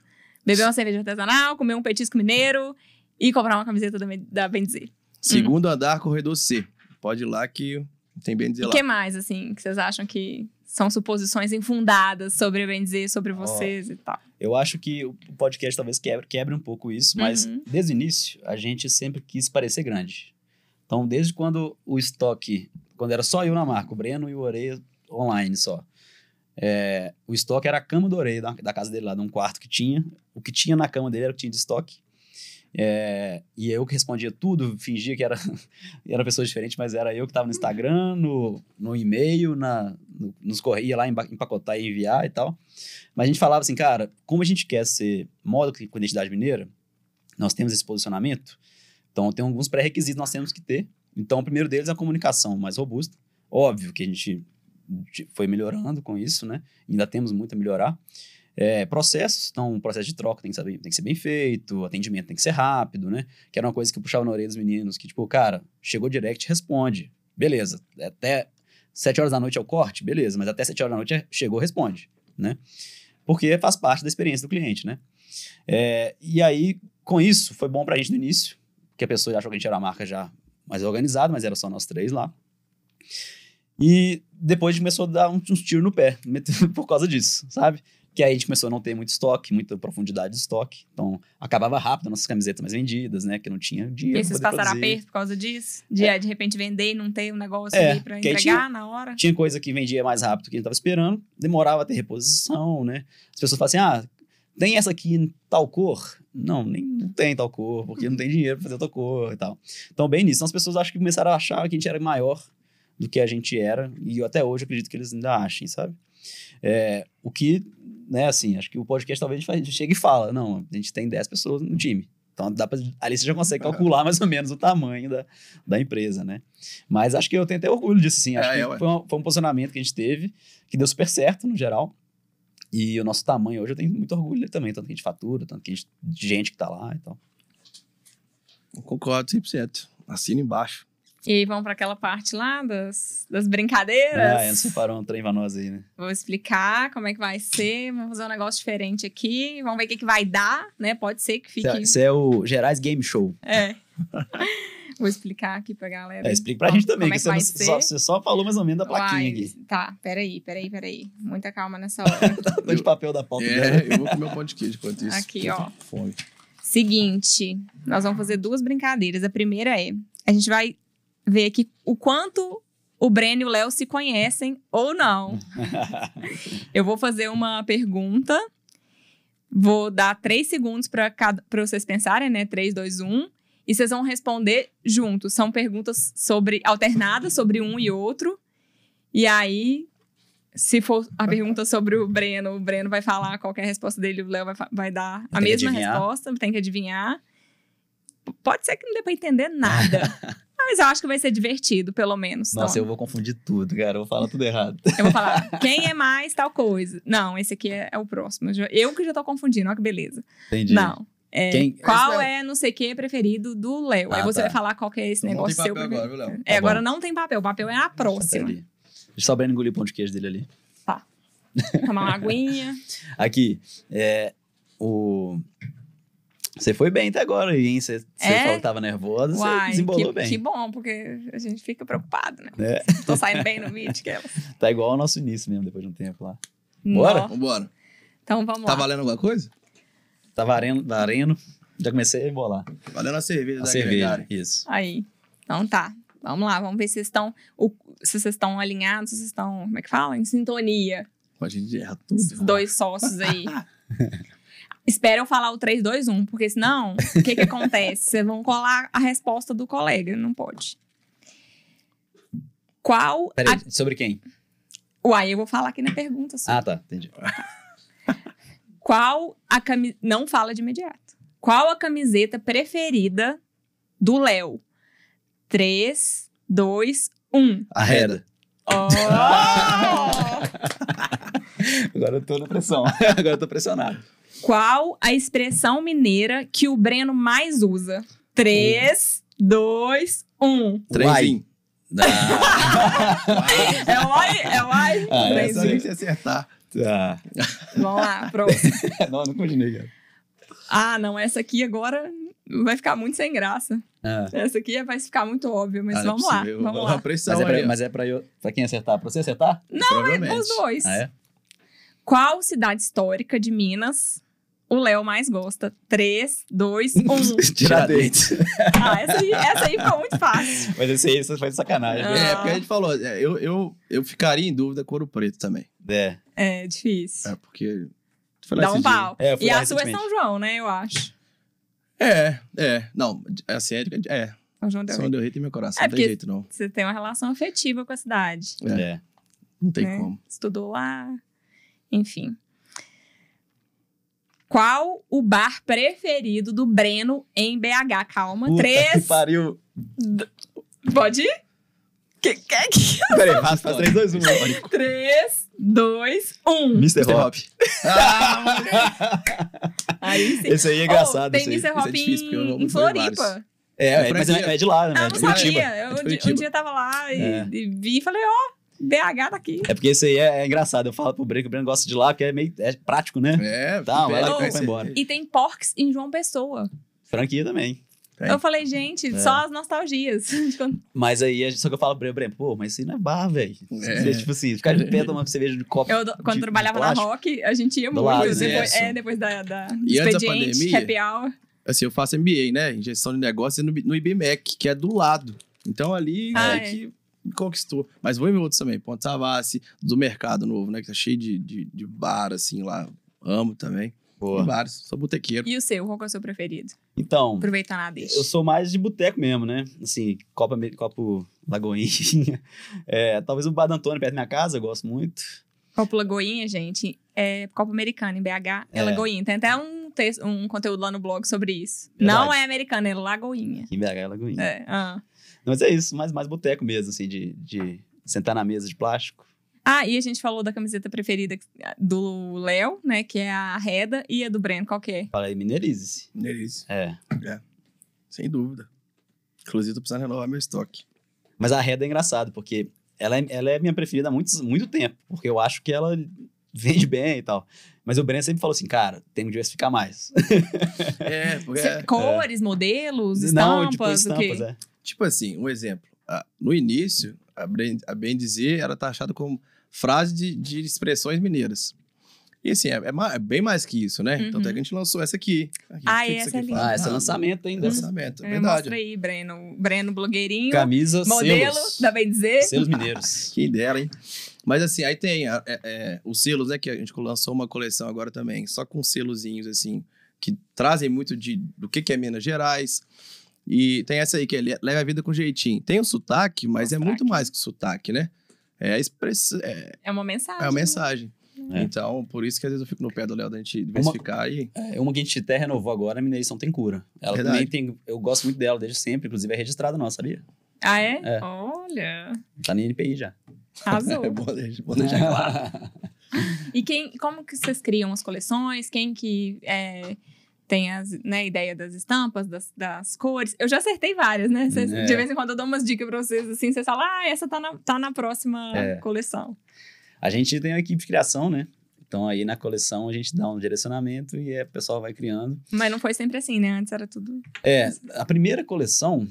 beber uma cerveja artesanal, comer um petisco mineiro e comprar uma camiseta da, da Bendizer. Segundo uhum. andar, corredor C. Pode ir lá que tem Bendizer lá. O que mais, assim, que vocês acham que são suposições infundadas sobre bem dizer sobre vocês oh, e tal. Eu acho que o podcast talvez quebre, quebre um pouco isso, mas uhum. desde o início a gente sempre quis parecer grande. Então, desde quando o estoque, quando era só eu na marca, o Breno e o Oreia online só. É, o estoque era a cama do Oreia, da, da casa dele lá, de um quarto que tinha. O que tinha na cama dele era o que tinha de estoque. É, e eu que respondia tudo, fingia que era, era pessoa diferente, mas era eu que estava no Instagram, no, no e-mail, na, no, nos correia lá, empacotar e enviar e tal. Mas a gente falava assim, cara, como a gente quer ser moda com identidade mineira, nós temos esse posicionamento, então tem alguns pré-requisitos que nós temos que ter. Então, o primeiro deles é a comunicação mais robusta. Óbvio que a gente foi melhorando com isso, né? Ainda temos muito a melhorar. É, processos, então o processo de troca tem que, saber, tem que ser bem feito, atendimento tem que ser rápido, né? Que era uma coisa que eu puxava na orelha dos meninos, que tipo, cara, chegou direct, responde. Beleza, até 7 horas da noite é o corte, beleza, mas até 7 horas da noite é, chegou, responde, né? Porque faz parte da experiência do cliente, né? É, e aí, com isso, foi bom pra gente no início, que a pessoa achou que a gente era a marca já mais organizada, mas era só nós três lá. E depois começou a dar uns, uns tiros no pé, por causa disso, sabe? Que aí a gente começou a não ter muito estoque, muita profundidade de estoque. Então, acabava rápido nossas camisetas mais vendidas, né? Que não tinha dinheiro. E vocês passaram aperto por causa disso? De, é. de repente vender e não ter um negócio é, ali pra entregar tinha, na hora? Tinha coisa que vendia mais rápido que a gente tava esperando, demorava a ter reposição, né? As pessoas falam assim: ah, tem essa aqui em tal cor? Não, nem não tem tal cor, porque não tem dinheiro pra fazer tal cor e tal. Então, bem nisso. Então, as pessoas acho que começaram a achar que a gente era maior do que a gente era, e eu até hoje acredito que eles ainda achem, sabe? É, o que, né, assim, acho que o podcast talvez a gente chegue e fala, não, a gente tem 10 pessoas no time. Então, dá pra, ali você já consegue calcular mais ou menos o tamanho da, da empresa, né? Mas acho que eu tenho até orgulho disso, sim. Acho é, que foi, um, foi um posicionamento que a gente teve, que deu super certo, no geral. E o nosso tamanho hoje eu tenho muito orgulho também, tanto que a gente fatura, tanto que a gente, de gente que tá lá e tal. concordo 100%. Assina embaixo. E vamos para aquela parte lá das, das brincadeiras. Ah, Ana separou um trem pra nós aí, né? Vou explicar como é que vai ser. Vamos fazer um negócio diferente aqui. Vamos ver o que, que vai dar, né? Pode ser que fique. Isso é o Gerais Game Show. É. Vou explicar aqui pra galera. É, explica pra gente também, como é que, você, ser. só, você só falou mais ou menos da plaquinha Uai, aqui. Tá, peraí, peraí, peraí. Muita calma nessa hora. Tá de papel da pauta dela. É, eu vou comer um pão de queijo enquanto isso. Aqui, Eu ó. Fome. Seguinte, nós vamos fazer duas brincadeiras. A primeira é, a gente vai ver aqui o quanto o Breno e o Léo se conhecem ou não. Eu vou fazer uma pergunta, vou dar três segundos para vocês pensarem, né? Três, dois, um. E vocês vão responder juntos. São perguntas sobre alternadas sobre um e outro. E aí, se for a pergunta sobre o Breno, o Breno vai falar qual que é a resposta dele, o Léo vai, vai dar a Tem mesma resposta, tem que adivinhar. Pode ser que não dê pra entender nada. Mas eu acho que vai ser divertido, pelo menos. Nossa, Então, eu vou confundir tudo, cara. Eu vou falar tudo errado. eu vou falar, quem é mais tal coisa? Não, esse aqui é, é o próximo. Eu já- Eu que já tô confundindo, olha que beleza. Entendi. Não. É, Quem- Qual Esse é não sei o que preferido do Léo? Aí Ah, você tá. vai falar qual que é esse Então negócio seu agora, viu, Léo? É, Tá agora não tem papel, o papel é a próxima. Deixa só o Breno engolir o pão de queijo dele ali. Tomar uma aguinha. Aqui, é. O. Você foi bem até agora aí, hein? Você, você É? falou que tava nervosa, você desembolou que, bem. que bom, porque a gente fica preocupado, né? É, Tô saindo bem no Meet, que é... tá igual ao nosso início mesmo, depois de um tempo lá. Bora? Vambora. Então vamos Tá lá. valendo alguma coisa? Tá varendo, varendo. Já comecei a embolar. Valendo a cerveja A da cerveja, Gregário. isso. Aí. Então tá. Vamos lá, vamos ver se vocês estão. o- Se vocês estão alinhados, se vocês estão. Como é que fala? Em sintonia. A gente erra tudo. Esses dois sócios aí. Espera eu falar o 3, 2, 1, porque senão, o que que acontece? Vocês vão colar a resposta do colega, não pode. Qual. Peraí, A... sobre quem? Uai, eu vou falar aqui na pergunta só. Ah, tá, entendi. Qual a camiseta. Não fala de imediato. Qual a camiseta preferida do Léo? 3, 2, 1. Arreda. Oh! Agora eu tô na pressão. Agora eu tô pressionado. Qual a expressão mineira que o Breno mais usa? 3, 2, 1. Trenzinho. É o ai, é o ai. Ah, É só a gente acertar. tá. Vamos lá, próximo. Não, não continuei, cara. Ah, não, essa aqui agora vai ficar muito sem graça. Ah, Essa aqui vai ficar muito óbvio, mas Ah, não é vamos lá, vamos lá. pressão mas, é pra, mas é pra, eu, pra quem acertar? Pra você acertar? Provavelmente. Os dois. Ah, é? Qual cidade histórica de Minas o Léo mais gosta? 3, 2, 1. Tiradentes. Ah, essa aí, essa aí ficou muito fácil. Mas esse aí você foi de sacanagem. Ah. né? É, porque a gente falou, é, eu, eu, eu ficaria em dúvida com ouro preto também. É. É difícil. É, porque. Foi Dá um pau. É, E a sua é. São João, né? Eu acho. É, é. Não, assim, é. é São João del São Rey tem meu coração, É, não tem porque- jeito não. Você tem uma relação afetiva com a cidade. É, É. Não tem né? como. Estudou lá. Enfim. Qual o bar preferido do Breno em BH? Calma. Puta que Três. pariu. Pode ir? Que, que, que? Peraí, faz, faz 3, 2, 1. Três, dois, um. Mr. Mr. Hop. Ah, Aí sim. Esse aí é engraçado. Oh, tem. Mr. é Hop não em, em. Floripa. É, É é, mas é, é de lá, né? Ah, É não sabia. Eu, É um, dia, um eu tava lá e, É. e vi e falei, ó, BH daqui. É porque esse aí é, é engraçado. Eu falo pro Breno que o Breno gosta de lá, porque é meio é prático, né? é, Tá, vai lá ser. embora. E tem Porks em João Pessoa. Franquia também. Tem. Eu falei, gente, É. só as nostalgias. de Mas aí, só que eu falo pro Breno, Breno, pô, mas isso aí não é bar, velho. É. Você, Tipo assim, ficar de pé tomando cerveja de copo. Eu, quando de trabalhava plástico. na Rock, a gente ia muito. lado, depois, né? é, depois da, da E antes da expediente, pandemia? happy hour. Assim, eu faço MBA, né? Em gestão de negócios no, no IBMEC, que é do lado. Então ali Ah, é, é. que me conquistou. Mas vou em outros também. Ponte Savassi, do Mercado Novo, né? Que tá cheio de, de, de bar, assim, lá. Amo também. Tem vários. Sou botequeiro. E o seu, qual que é o seu preferido? Então, Aproveitando a deixa. eu sou mais de boteco mesmo, né? Assim, copo, ame- copo Lagoinha. É, talvez o Bar do Antônio, perto da minha casa, eu gosto muito. Copo Lagoinha, gente, é Copo Americano em BH, é, É. Lagoinha. Tem até um, texto, um conteúdo lá no blog sobre isso. Verdade. Não é americano, é Lagoinha. Em BH é Lagoinha. É, ah. Mas é isso, mais, mais boteco mesmo, assim, de, de sentar na mesa de plástico. Ah, e a gente falou da camiseta preferida do Léo, né? Que é a Reda, e a do Breno, qual que é? Fala aí, Mineirize. Neles. É. Sem dúvida. Inclusive, tô precisando renovar meu estoque. Mas a Reda é engraçado, porque ela é, ela é minha preferida há muito, muito tempo, porque eu acho que ela vende bem e tal. Mas o Breno sempre falou assim, cara, tem que diversificar mais. É, porque, Cê- Cores, modelos, estampas, Não, tipo, o estampas, quê? é. Tipo assim, um exemplo. Ah, No início, a bem, a bem dizer era taxada como frase de, de expressões mineiras. E assim, é, é é bem mais que isso, né? Uhum. Tanto é que a gente lançou essa aqui. Aqui, Ah, que essa é linda. Ah, esse é lançamento ainda. Lançamento, é É, verdade. mostra aí, Breno. Breno, blogueirinho. Camisa, modelo, selos. dá bem dizer. Selos mineiros. Quem dera, hein? Mas assim, aí tem a- é, é, os selos, né? Que a gente lançou uma coleção agora também, só com selozinhos, assim, que trazem muito de, do que, que é Minas Gerais. E tem essa aí, que é Le- leva a vida com jeitinho. Tem o sotaque, mas é Sotaque. muito mais que sotaque, né? É a expressão, é, É uma mensagem. é a mensagem. É. Então, por isso que às vezes eu fico no pé do Léo da gente diversificar e. É, uma que a gente até renovou agora, a Mineição Tem Cura. Ela Verdade. também tem. Eu gosto muito dela desde sempre, inclusive é registrada nossa, sabia? Ah, é? É. Olha, Tá na NPI já. arrasou. É bom, deixar- bom deixar claro. E quem, como que vocês criam as coleções? Quem que é, tem as, né, ideia das estampas, das, das cores? Eu já acertei várias, né? Vocês- É. De vez em quando eu dou umas dicas pra vocês, assim, vocês falam, ah, essa tá na, tá na próxima É. coleção. A gente tem uma equipe de criação, né? Então aí na coleção a gente dá um direcionamento e aí o pessoal vai criando. Mas não foi sempre assim, né? Antes era tudo... É, a primeira coleção,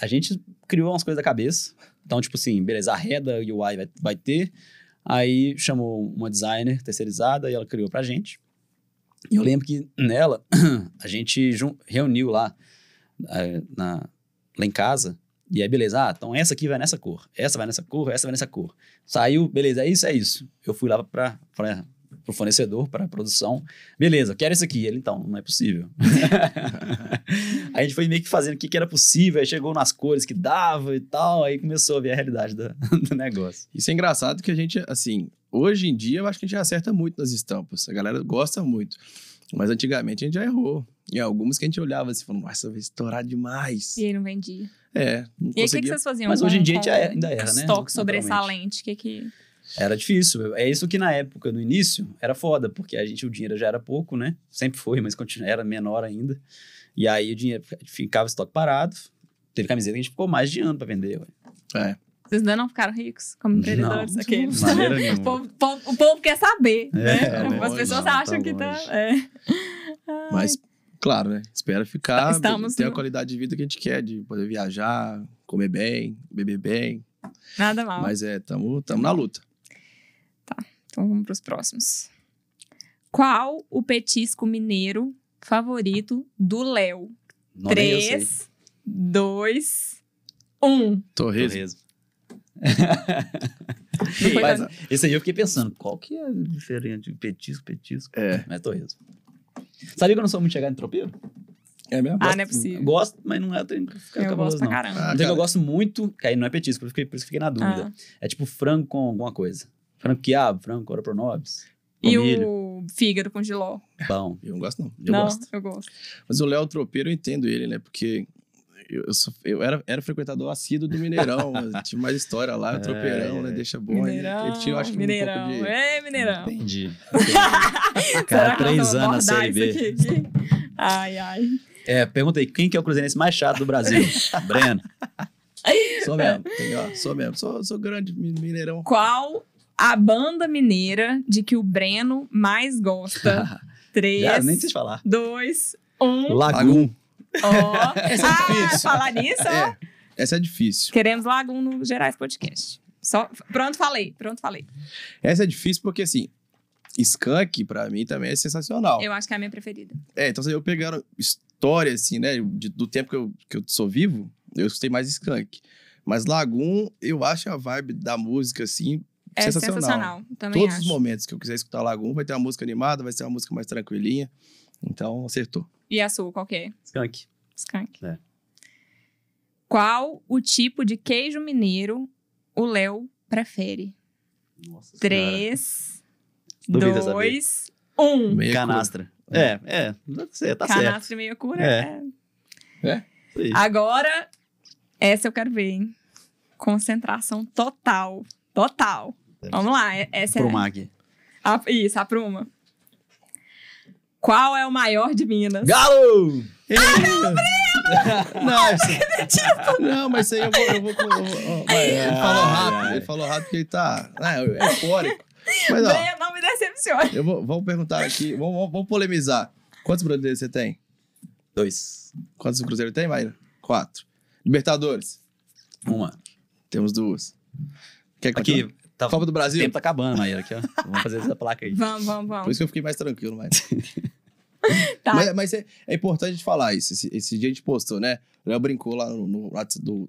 a gente criou umas coisas da cabeça. Então, tipo assim, beleza, a Reda e o UI vai, vai ter. Aí chamou uma designer terceirizada e ela criou pra gente. E eu lembro que nela, a gente reuniu lá, eh, na, lá em casa. E aí, beleza, ah, então essa aqui vai nessa cor, essa vai nessa cor, essa vai nessa cor. Saiu, beleza, é isso, é isso. Eu fui lá pra, pra, pro fornecedor, pra produção. Beleza, quero isso aqui. Ele, então, não é possível. a gente foi meio que fazendo o que, que era possível, aí chegou nas cores que dava e tal, aí começou a ver a realidade da- do negócio. Isso é engraçado que a gente, assim, hoje em dia eu acho que a gente acerta muito nas estampas. A galera gosta muito. Mas antigamente a gente já errou. E algumas que a gente olhava assim, falando, nossa, vai estourar demais. E aí não vendia. É, não E aí o que, que vocês faziam Mas hoje em dia a gente é- ainda erra, né? estoque sobressalente? O que que... Era difícil. É isso que na época, no início, era foda, porque a gente, o dinheiro já era pouco, né? Sempre foi, mas continua, era menor ainda. E aí o dinheiro ficava estoque parado. Teve camiseta que a gente ficou mais de ano pra vender. Ué. É. Vocês ainda não ficaram ricos como empreendedores? Não, aqueles? o, povo, povo- o povo quer saber, É, né? tá As pessoas não, acham tá que tá... É. Mas, claro, né? Espera ficar, Estamos ter a no- qualidade de vida que a gente quer, de poder viajar, comer bem, beber bem. Nada mal. Mas é, tamo, tamo na luta. Então vamos pros próximos. Qual o petisco mineiro favorito do Léo? Sei. 3, 2, 1. Torresmo. Não Mas, pra- esse aí eu fiquei pensando, qual que é a diferença de petisco, petisco? É. Mas torresmo. Sabia que eu não sou muito chegado em tropeiro? É mesmo? Ah, não é possível. Gosto, mas não é tem que ficar Eu cabuloso, gosto pra não. caramba. Ah, é que eu gosto muito, que aí não é petisco, por isso que por isso que eu fiquei na dúvida. Ah. É tipo frango com alguma coisa. Frango quiabo, frango cora pronobis, E milho, o fígado com giló? pão. Eu não gosto, não. Eu não, gosto. eu gosto. Mas o Léo Tropeiro, eu entendo ele, né? Porque eu, eu, sou- eu era, era frequentador assíduo do Mineirão. tinha mais história lá, o É, Tropeirão, né? é. Deixa bom. Ele- Mineirão, ele tinha, eu acho, que Mineirão. um pouco de... É, Mineirão. Entendi. Cara, três anos na Série B. Ai, ai. É, pergunta aí, quem que é o cruzeirense mais chato do Brasil? Breno. Sou mesmo? Sou mesmo. Sou, sou grande mi- Mineirão. Qual a banda mineira de que o Breno mais gosta? Três, Já, nem sei te falar. dois, um. Lagum. Ó. Essa é ah, difícil. falar nisso. É, essa é difícil. Queremos Lagum no Gerais Podcast. Só, pronto, falei. Pronto, falei. Essa é difícil porque, assim, Skunk, pra mim, também é sensacional. Eu acho que é a minha preferida. É, então, se eu pegar história, assim, né, de- do tempo que eu, que eu sou vivo, eu escutei mais Skunk. Mas Lagoon, eu acho a vibe da música, assim, É sensacional. sensacional. Também Todos acho. os momentos que eu quiser escutar Lagoon, vai ter uma música animada, vai ser uma música mais tranquilinha. Então, acertou. E a sua, qual que é? Skunk. Skunk. É. Qual o tipo de queijo mineiro o Léo prefere? Nossa Três, dois, um. Meia Canastra. É, é. Você tá certo. Canastra e meia cura. É. é. Aí. Agora, essa eu quero ver, hein? Concentração total. Total. Vamos lá, é- essa Pro é. Mag. A, isso, a pruma. Qual é o maior de Minas? Galo! Ele... não, isso... não, mas isso aí eu vou. Eu vou, ó, vai, ele falou rápido, ele falou rápido porque ele tá ah, é eufórico. Mas ó, não me decepcione. eu vou, vamos perguntar aqui, vamos, vamos- vamos polemizar. Quantos brasileiros você tem? Dois. Quantos Cruzeiro tem, Maíra? Quatro. Libertadores? Uma. Temos duas. Quer que Aqui? Tá, Copa do o Brasil? tempo tá acabando, Maíra, aqui, ó. Vamos fazer essa placa aí. Vamos, vamos, Por vamos. isso que eu fiquei mais tranquilo, mas. Tá. Mas, mas é, é importante a gente falar isso. Esse, esse dia a gente postou, né? O Léo brincou lá no, no,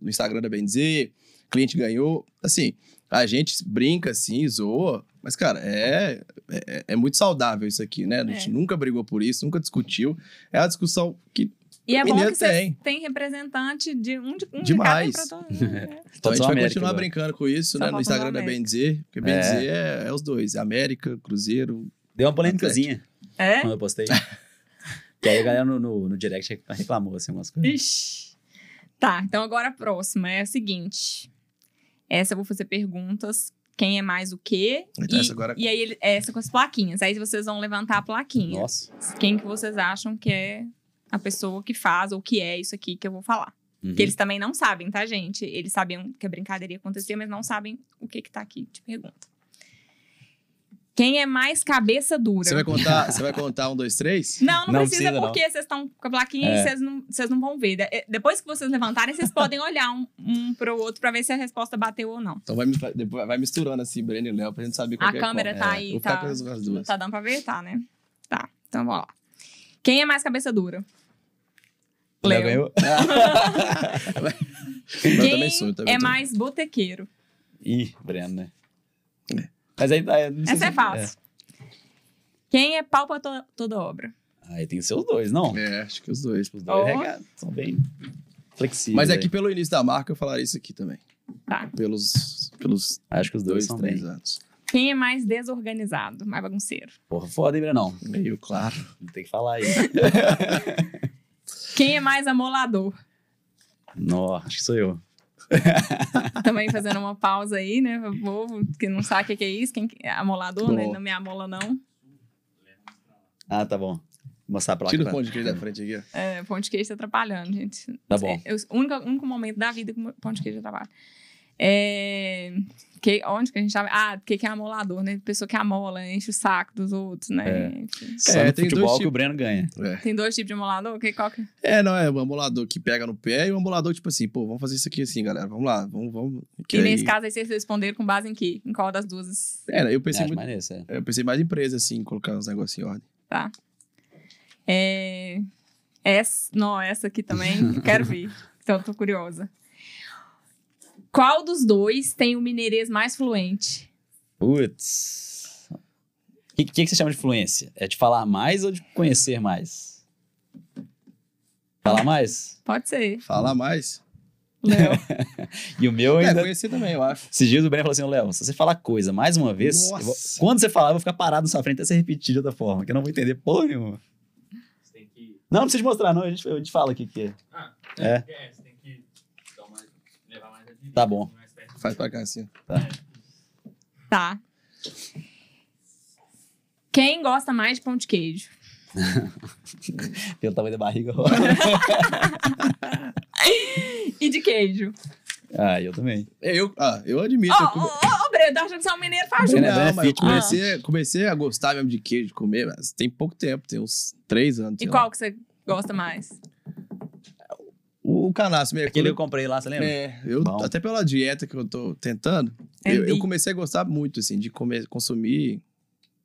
no Instagram da Benzer, cliente ganhou. Assim, a gente brinca assim, zoa, mas, cara, é, é, é muito saudável isso aqui, né? A gente É. nunca brigou por isso, nunca discutiu. É a discussão que. E é bom Mineiro que vocês tem. representante de um de, um Demais. de cada pra todo. né? Então a gente vai América continuar agora. brincando com isso, Só né? No Instagram da. Benzer, porque Benzer é. É, os dois: é América, Cruzeiro. Deu uma polêmicazinha É? quando eu postei. que aí a galera no, no, no direct reclamou, assim, umas coisas. Ixi. Tá, então agora a próxima é a seguinte. Essa eu vou fazer perguntas. Quem é mais o quê? Então e, essa agora- e aí, ele- essa com as plaquinhas. Aí vocês vão levantar a plaquinha. Nossa. Quem que vocês acham que é a pessoa que faz ou que é isso aqui que eu vou falar. Uhum. Que eles também não sabem, tá, gente? Eles sabiam que a brincadeira ia acontecer, mas não sabem o que que tá aqui. Te pergunta. Quem é mais cabeça dura? Você vai contar, você vai contar um, dois, três? Não, não, Não precisa, precisa, não. porque vocês estão com a plaquinha É. e vocês não, vocês não vão ver. De- Depois que vocês levantarem, vocês podem olhar um, um pro outro pra ver se a resposta bateu ou não. Então vai, depois vai misturando assim, Breno e Léo, pra gente saber qual A que é câmera qual. tá É, aí, tá, duas. tá dando pra ver? Tá, né? Tá, então vamos lá. Quem é mais cabeça dura? Léo ganhou? Mas eu Quem também sou, eu também é tô. mais botequeiro? Ih, Breno, né? É. Mas aí... aí não sei Essa se- é fácil. Quem é pau pra to- toda obra? Aí tem que ser os dois, não? É, acho que os dois. Os dois regados, são bem flexíveis. Mas aí. aqui pelo início da marca eu falaria isso aqui também. Tá. Pelos, pelos Acho que os dois, dois, são três bem. anos. Quem é mais desorganizado? Mais bagunceiro? Porra, foda, hein, Brenão? Meio claro. Tem que falar aí. Quem é mais amolador? Nó, acho que sou eu. Também fazendo uma pausa aí, né? O povo que não sabe o que é isso, quem que é amolador, né? Bom. Não me amola, não. Ah, tá bom. Vou mostrar a placa. Tira o pra- pão de queijo da frente aqui. É, pão de queijo tá atrapalhando, gente. Tá bom. É, o único, único momento da vida que o pão de queijo atrapalha. É, que, onde que a gente tava? Ah, o que, que é amolador, né? Pessoa que amola, enche o saco dos outros, né? É. É, no tem dois futebol que tipos. o Breno ganha. É. Tem dois tipos de amolador? Que, qual que... É, não, é o ambulador que pega no pé e o ambulador, tipo assim, pô, vamos fazer isso aqui assim, galera. Vamos lá, vamos, vamos. Que E aí- nesse caso aí vocês responderam com base em quê? Em qual das duas? É, eu pensei Acho muito. mais nesse, é. Eu pensei mais em empresa, assim, colocar uns negócios em ordem. Tá. É... Essa, não, essa aqui também, quero ver. Então, eu tô curiosa. Qual dos dois tem o mineirês mais fluente? Putz. O que, que, que você chama de fluência? É de falar mais ou de conhecer mais? Falar mais? Pode ser. Falar mais. Léo. E o meu É, ainda. conhecer também, eu acho. Esses dias o Breno falou assim: "Ô, Léo, se você falar coisa mais uma vez, eu vou- quando você falar, eu vou ficar parado na sua frente até você repetir de outra forma, que eu não vou entender porra nenhuma. Você tem que. Não, não precisa te mostrar, não. A gente, a gente fala o que, que é. Ah, É. é, você tem que dar uma, levar mais adiante. Tá bom. Faz pra cá, assim. Tá. Quem gosta mais de pão de queijo? Pelo tamanho da barriga. E de queijo? ah, eu também. É, Eu, ah, eu admito. Ó, eu ó, come- Breno, tá achando que você é um mineiro faz Breno é- Não, mas eu né? comecei, comecei a gostar mesmo de queijo, de comer, mas tem pouco tempo, tem uns três anos. E sei lá. qual que você gosta mais? O, o canaço mesmo. Aquele que eu eu- comprei lá, você lembra? É, eu, Bom. até pela dieta que eu tô tentando, eu, Entendi. eu comecei a gostar muito, assim, de comer, consumir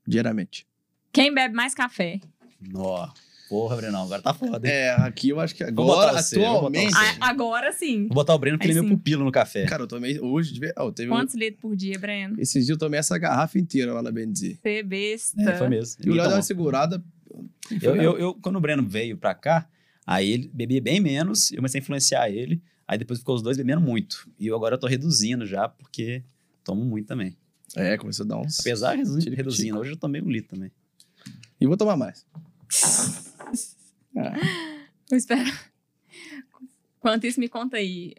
diariamente. Quem bebe mais café? Nó. Porra, Brenão, agora tá foda, hein? É, aqui eu acho que agora, atualmente... você. Ah, agora sim. Vou botar o Breno porque Aí ele é meu pupilo no café. Cara, eu tomei hoje, de ver- oh, teve um- Quantos litros por dia, Breno? esses dias eu tomei essa garrafa inteira lá na Benzi. Você besta. É, foi mesmo. E o Léo deu uma segurada. eu, eu, eu- quando o Breno veio pra cá, aí ele bebia bem menos, eu comecei a influenciar ele. Aí depois ficou os dois bebendo muito. E eu agora eu tô reduzindo já, porque tomo muito também. É, começou a dar uns... Apesar de reduzindo, hoje eu tomei um litro também. E vou tomar mais. Eu espero. Enquanto isso, me conta aí.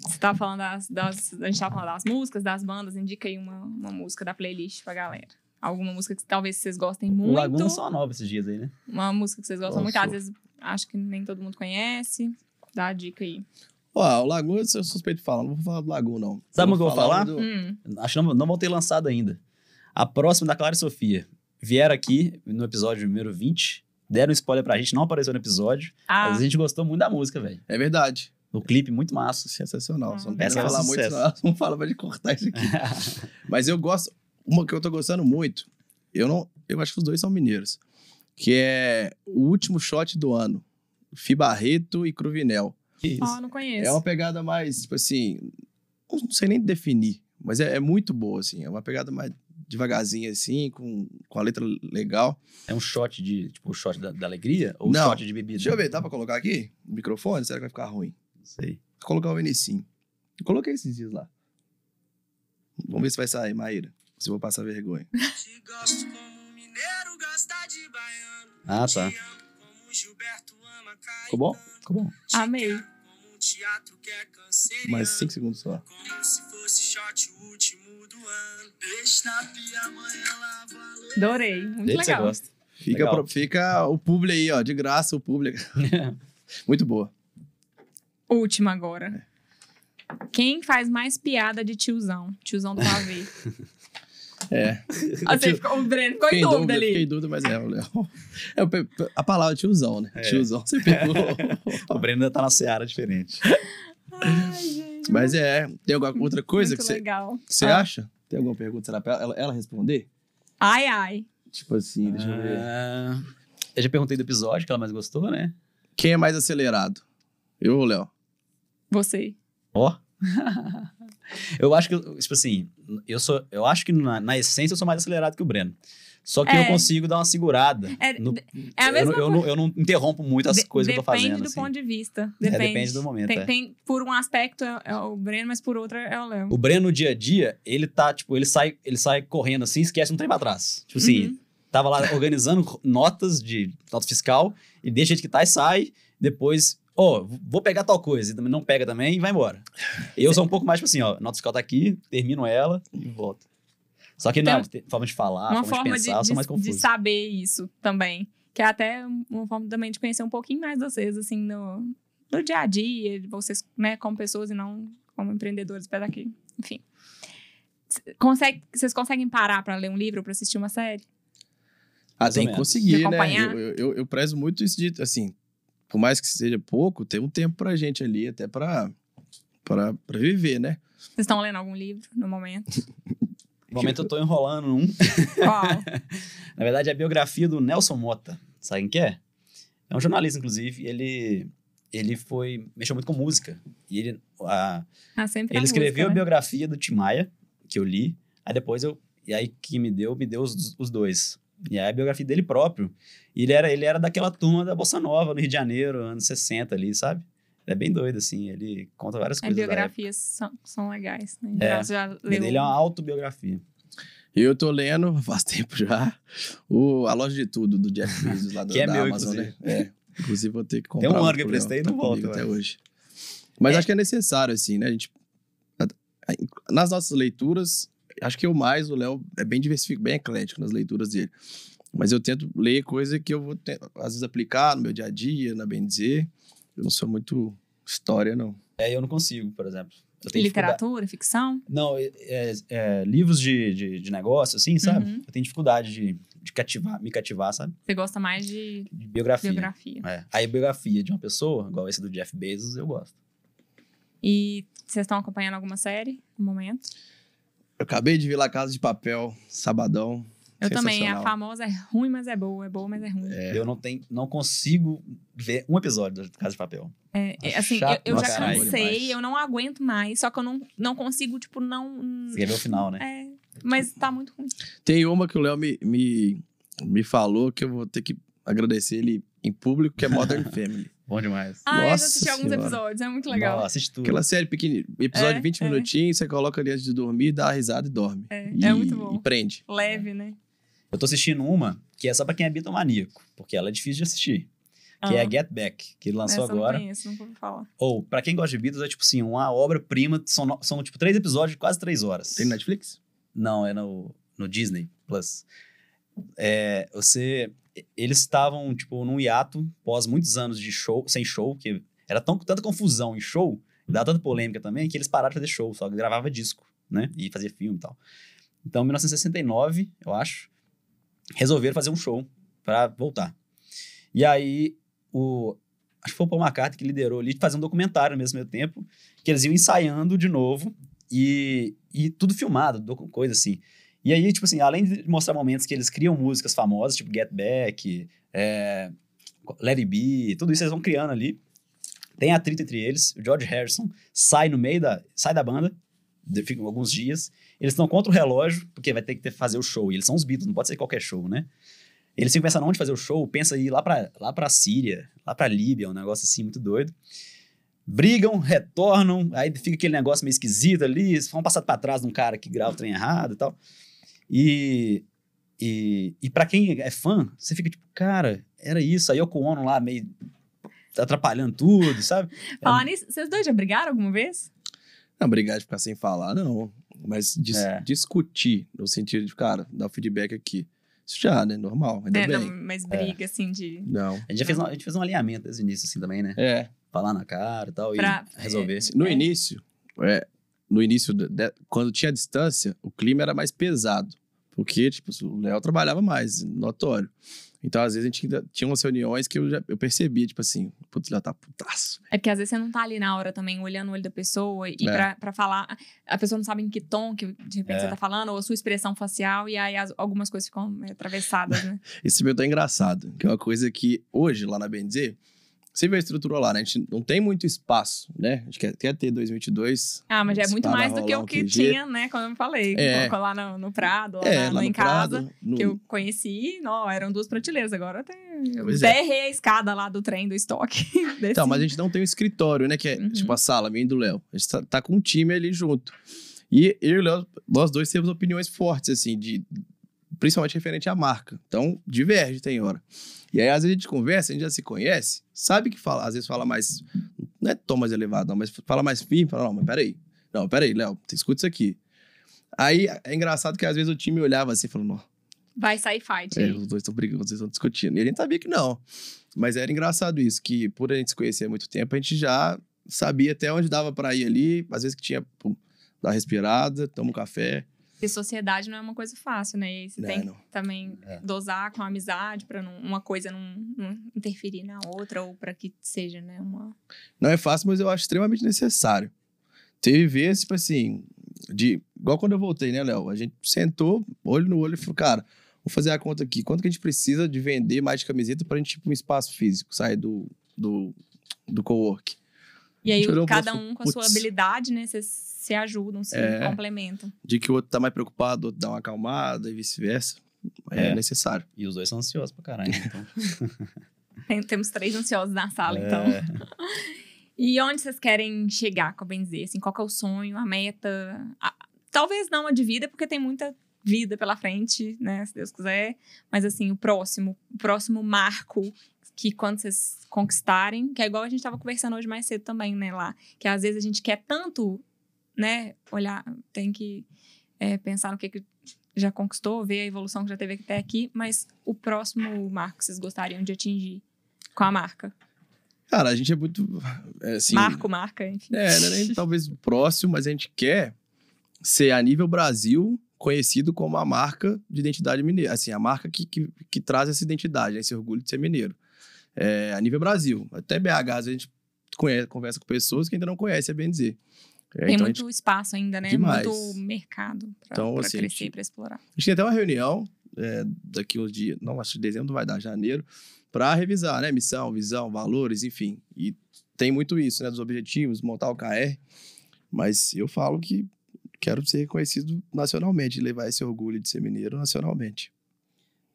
Você tava falando das, das- A gente tava falando das músicas, das bandas. Indica aí uma, uma música da playlist pra galera. Alguma música que talvez vocês gostem O muito. Laguna só nova esses dias aí, né? Uma música que vocês gostam Nossa. muito. Às vezes acho que nem todo mundo conhece. Dá a dica aí. Ó, o Lagoon, eu sou suspeito de falar. Não vou falar do Lagoon, não. Sabe o que eu vou falar? do- Hum, Acho que não, não vão ter lançado ainda. A próxima da Clara e Sofia. Vieram aqui no episódio número 20, deram um spoiler pra gente, não apareceu no episódio, ah, mas a gente gostou muito da música, velho. É verdade. O clipe, muito massa. Sensacional. Ah, Só não é falar muito, não fala pra gente cortar isso aqui. Mas eu gosto. Uma que eu tô gostando muito, eu não. Eu acho que os dois são mineiros. Que é o último shot do ano. Fi Barreto e Cruvinel. Isso. ó, não conheço. É uma pegada mais, tipo assim. Não sei nem definir, mas é, é muito boa, assim. É uma pegada mais devagarzinha, assim, com, com a letra legal. É um shot de, tipo, o shot da, da alegria? Ou Não. shot de bebida? Deixa eu ver, dá pra colocar aqui? No microfone? Será que vai ficar ruim? Não sei. Vou colocar o Vinicinho. Coloquei esses dias lá. Vamos ver se vai sair, Maíra. Se eu vou passar vergonha. Te gosto como Ah, tá. Ficou bom? Ficou bom. Amei. é. Mais cinco segundos só. Adorei. Muito Dele que você legal. gosta. Fica, Legal. pro- fica o publi aí, ó. De graça o publi. Muito boa. Última agora. Quem faz mais piada de tiozão? Tiozão do pavê. É. Ah, você Tio- ficou, o Breno ficou em dúvida dúvida, fiquei ali. em dúvida, mas é, o Léo. É o pe- pe- a palavra tiozão, né? É. Tiozão, você pegou. O Breno ainda tá na seara diferente. Ai, gente. mas é, tem alguma outra coisa muito que você, legal. que você Ah. acha? Tem alguma pergunta? Será pra ela, ela responder? Ai, ai. Tipo assim, deixa eu ver. Ah, eu já perguntei do episódio que ela mais gostou, né? Quem é mais acelerado? Eu ou o Léo? Você. Ó. eu acho que, eu- tipo assim, eu sou. Eu acho que na, na essência eu sou mais acelerado que o Breno. Só que É. eu consigo dar uma segurada. É, no- é a eu, mesma não- eu, não, eu não interrompo muito as De- coisas que eu tô depende fazendo. do assim. ponto de vista. É, Depende. depende do momento, Tem, é. tem- por um aspecto é, é o Breno, mas por outro é o Léo. O Breno, no dia a dia, ele tá, tipo, ele sai, ele sai correndo assim, esquece um trem pra trás. Tipo assim, Uhum. tava lá organizando notas de nota fiscal e deixa a gente que tá e sai. Depois, ó, vou pegar tal coisa. E também não pega também e vai embora. Eu sou um pouco mais, tipo assim, ó, nota fiscal tá aqui, termino ela e volto. Só que Tem na um- forma de falar, uma forma, forma de de, pensar, eu sou de- mais de confuso. saber isso também. Que é até uma forma também de conhecer um pouquinho mais vocês, assim, no, no dia a dia, de vocês, né, como pessoas e não como empreendedores, apesar que, enfim. Consegue, vocês conseguem parar pra ler um livro ou pra assistir uma série? Ah, Mais tem que conseguir, De né? Eu, eu, eu prezo muito isso de, assim, por mais que seja pouco, tem um tempo pra gente ali, até pra, pra, pra viver, né? Vocês estão lendo algum livro no momento? No momento eu tô enrolando um. Qual? Na verdade, é a biografia do Nelson Mota. Sabe quem que é? É um jornalista, inclusive, e ele, ele foi. mexeu muito com música. E ele. a- Ah, sempre a ele escreveu música, a né? biografia do Tim Maia, que eu li. Aí depois eu. E aí que me deu, me deu os, os dois. E aí a biografia dele próprio. E ele era, ele era daquela turma da Bossa Nova no Rio de Janeiro, anos 60 ali, sabe? Ele é bem doido, assim. Ele conta várias As coisas. da biografias são, são legais, né? É. Já, leu... Ele é uma autobiografia. Eu tô lendo, faz tempo já, o A Loja de Tudo, do Jeff Bezos, lá do, Que é da meu, Amazon, né? É. Inclusive, vou ter que comprar. Tem um ano que eu prestei e tá não volta, comigo até hoje. Mas É. acho que é necessário, assim, né? A gente, nas nossas leituras, acho que eu mais, o Léo é bem diversificado, bem eclético nas leituras dele. Mas eu tento ler coisa que eu vou, às vezes, aplicar no meu dia a dia, na bem dizer. Eu não sou muito história, não. É, eu não consigo, por exemplo. E literatura, ficção? Não, é, é- é, livros de, de, de negócio, assim, sabe? Uhum. Eu tenho dificuldade de, de cativar, me cativar, sabe? Você gosta mais de De biografia. biografia. É. Aí biografia de uma pessoa, igual esse do Jeff Bezos, eu gosto. E vocês estão acompanhando alguma série no momento? Eu acabei de ver lá Casa de Papel, sabadão. Eu também. A Sensacional. famosa é ruim, mas é boa. É boa, mas é ruim. Eu não, tenho, não consigo ver um episódio da Casa de Papel. É, é, assim, eu, chato eu já cansei, eu não aguento mais. Só que eu não, não consigo, tipo, não. Você quer ver o final, né? É, mas tá muito ruim. Tem uma que o Léo me, me, me falou que eu vou ter que agradecer ele em público, que é Modern Family. Bom demais. Ah, eu já Nossa assisti alguns Senhora. episódios, é muito legal. Nossa, assiste tudo. Aquela série pequenininha, episódio É, de 20 é. minutinhos, você coloca ali antes de dormir, dá uma risada e dorme. É, e, é muito bom. E prende. Leve, né? Eu tô assistindo uma que é só pra quem é bitomaníaco, porque ela é difícil de assistir. Que é Ah. Get Back, que lançou Essa agora. Eu não conheço, nunca ouvi falar. Ou, pra quem gosta de Beatles, é tipo assim, uma obra-prima. São, são, tipo, três episódios de quase três horas. Tem Netflix? Não, é no, no Disney Plus. É, você. Eles estavam, tipo, num hiato, pós muitos anos de show, sem show, que era tão, tanta confusão em show, dava tanta polêmica também, que eles pararam de fazer show, só gravava disco, né? E fazia filme e tal. Então, em 1969, eu acho, resolveram fazer um show pra voltar. E aí, o, acho que foi o Paul McCartney que liderou ali, de fazer um documentário ao mesmo tempo, que eles iam ensaiando de novo, e, e tudo filmado, coisa assim. E aí, tipo assim, além de mostrar momentos que eles criam músicas famosas, tipo Get Back, é, Let It Be, tudo isso eles vão criando ali. Tem atrito entre eles. O George Harrison sai no meio da, sai da banda, de- fica alguns dias. Eles estão contra o relógio, porque vai ter que ter, fazer o show. E eles são os Beatles, não pode ser qualquer show, né? Eles ficam pensando onde fazer o show, pensa ir lá pra, lá pra Síria, lá pra Líbia, um negócio assim muito doido. Brigam, retornam, aí fica aquele negócio meio esquisito ali, vão passar pra trás de um cara que grava o trem errado e tal. E, e, e para quem é fã, você fica tipo, cara, era isso. Aí Yoko Ono lá meio atrapalhando tudo, sabe? Falar nisso, vocês dois já brigaram alguma vez? Não, brigar de ficar sem falar, não. Mas dis- É. discutir, no sentido de, cara, dar o feedback aqui. Isso já, né? Normal, ainda É, bem. não, mas briga, assim, de. Não. A gente já fez um, a gente fez um alinhamento desde o início, assim, também, né? É. Falar na cara e tal, Pra- e resolver. No É. início, é, no início, de- de- quando tinha distância, o clima era mais pesado. Porque, tipo, o Léo trabalhava mais, notório. Então, às vezes, a gente tinha umas reuniões que eu, já, eu percebia, tipo assim, putz, Léo tá putaço. É porque às vezes você não tá ali na hora também, olhando o olho da pessoa e É. pra, pra falar. A pessoa não sabe em que tom que de repente É. você tá falando, ou a sua expressão facial, e aí as- algumas coisas ficam atravessadas, né? Esse meu tá engraçado, que é uma coisa que hoje, lá na BNZ, você vê a estrutura lá, né? A gente não tem muito espaço, né? A gente quer, quer ter 2022. Ah, mas já é muito mais do que o que tinha, né? Como eu falei. É. Colocou lá no, no Prado, lá, é, na- lá em casa. Prado, no- Que eu conheci, não, eram duas prateleiras. Agora tem. Eu Pois é. berrei a escada lá do trem do estoque. Desci. Então, mas a gente não tem um escritório, né? Que é Uhum. tipo a sala, minha e do Léo. A gente tá, tá com um time ali junto. E eu e o Léo, nós dois temos opiniões fortes, assim, de principalmente referente à marca. Então, diverge, tem hora. E aí, às vezes, a gente conversa, a gente já se conhece, sabe que fala, às vezes fala mais. Não é tom mais elevado, não, mas fala mais firme, fala, não, mas peraí. Não, peraí, Léo, escuta isso aqui. Aí é engraçado que às vezes o time olhava assim e falou, não, Vai sair fight. é, os dois estão brigando, vocês estão discutindo. E a gente sabia que não. Mas era engraçado isso, que por a gente se conhecer há muito tempo, a gente já sabia até onde dava pra ir ali. Às vezes que tinha, pum, dar respirada, toma um café. Porque sociedade não é uma coisa fácil, né? E aí você Não, tem que não. também É. dosar com a amizade não- uma coisa não, não interferir na outra ou pra que seja, né? Uma... Não é fácil, mas eu acho extremamente necessário. Teve vezes, tipo assim, de. Igual quando eu voltei, né, Léo? A gente sentou, olho no olho e falou, cara, vou fazer a conta aqui. Quanto que a gente precisa de vender mais de camiseta pra gente ir pra um espaço físico, sair do, do, do co-work? E aí, cada um com a sua habilidade, né? Vocês se ajudam, se É. complementam. De que o outro tá mais preocupado, o outro dá uma acalmada e vice-versa. É, É. necessário. E os dois são ansiosos pra caralho. Então. Tem- Temos três ansiosos na sala, É. então. E onde vocês querem chegar, com bem dizer? Assim, qual que é o sonho, a meta? A- talvez não a de vida, porque tem muita vida pela frente, né? Se Deus quiser. Mas assim, o próximo, o próximo marco que quando vocês conquistarem, que é igual a gente tava conversando hoje mais cedo também, né, lá. Que às vezes a gente quer tanto, né, olhar, tem que é, pensar no que, que já conquistou, ver a evolução que já teve até aqui, mas o próximo marco que vocês gostariam de atingir com a marca? Cara, a gente é muito. é, assim, Marco, marca, enfim. É, não é nem talvez próximo, mas a gente quer ser, a nível Brasil, conhecido como a marca de identidade mineira. Assim, a marca que, que, que traz essa identidade, né, esse orgulho de ser mineiro. É, a nível Brasil. Até BH, a gente conhece, conversa com pessoas que ainda não conhecem a BNZ. É, Tem então muito gente, espaço ainda, né? Demais. Muito mercado pra, Então, assim, crescer, pra explorar. a gente tem até uma reunião é, daqui uns dias, não, acho que dezembro não vai dar, janeiro, para revisar, né? Missão, visão, valores, enfim. E tem muito isso, né? Dos objetivos, montar o KR. Mas eu falo que quero ser reconhecido nacionalmente, levar esse orgulho de ser mineiro nacionalmente.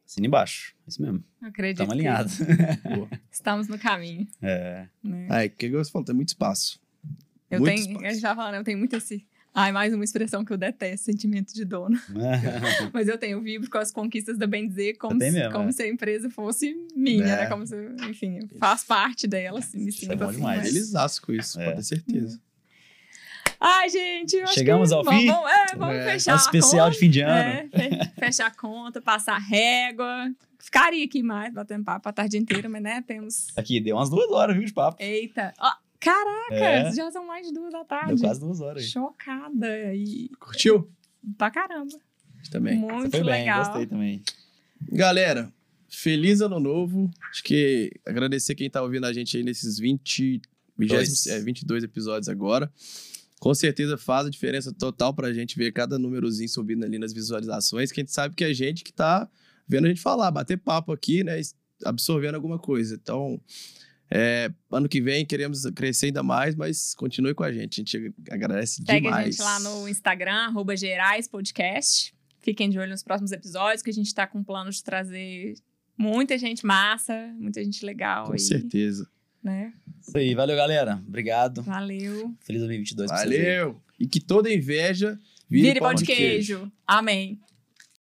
Assina embaixo. Isso mesmo. Acredito Estamos alinhados. Estamos no caminho, É. né? Aí, o que você falou? Tem muito espaço. Eu muito tenho, espaço. a gente tava falando, eu tenho muito esse... Ai, mais uma expressão que eu detesto, sentimento de dono. Mas eu tenho, eu vibro com as conquistas da Bendizer como, se, mesmo, como é. se a empresa fosse minha, É. né? Como se, enfim, eu faço parte dela, assim, me Isso é sinto bom assim. demais. mas- Eles asco com isso, É. pode ter certeza. Ai, gente, eu acho Chegamos que... ao vamos, fim? Vamos, é, vamos É. fechar Nosso a especial conta. de fim de ano. É, fe- fechar a conta, passar a régua, Ficaria aqui mais, batendo papo a tarde inteira, mas né, temos. Aqui, deu umas duas horas, viu, de papo. Eita! Ó, caraca! É. Já são mais de duas da Deu tarde. quase duas horas aí. Chocada. E Curtiu? pra caramba. Também. Muito Foi bem, legal. gostei também. Galera, feliz ano novo. Acho que agradecer quem tá ouvindo a gente aí nesses 20, 20 Dois. é, 22 episódios agora. Com certeza faz a diferença total pra gente ver cada númerozinho subindo ali nas visualizações, que a gente sabe que é gente que tá vendo a gente falar, bater papo aqui, né? Absorvendo alguma coisa. Então, é, ano que vem queremos crescer ainda mais, mas continue com a gente. A gente agradece Segue demais. a gente lá no Instagram, arroba Gerais Podcast. Fiquem de olho nos próximos episódios, que a gente tá com plano de trazer muita gente massa, muita gente legal Com aí. certeza. Né? Isso aí, valeu, galera. Obrigado. Valeu. Feliz 2022 pra vocês aí. Valeu! E que toda inveja Vire vire, pão de queijo. Amém.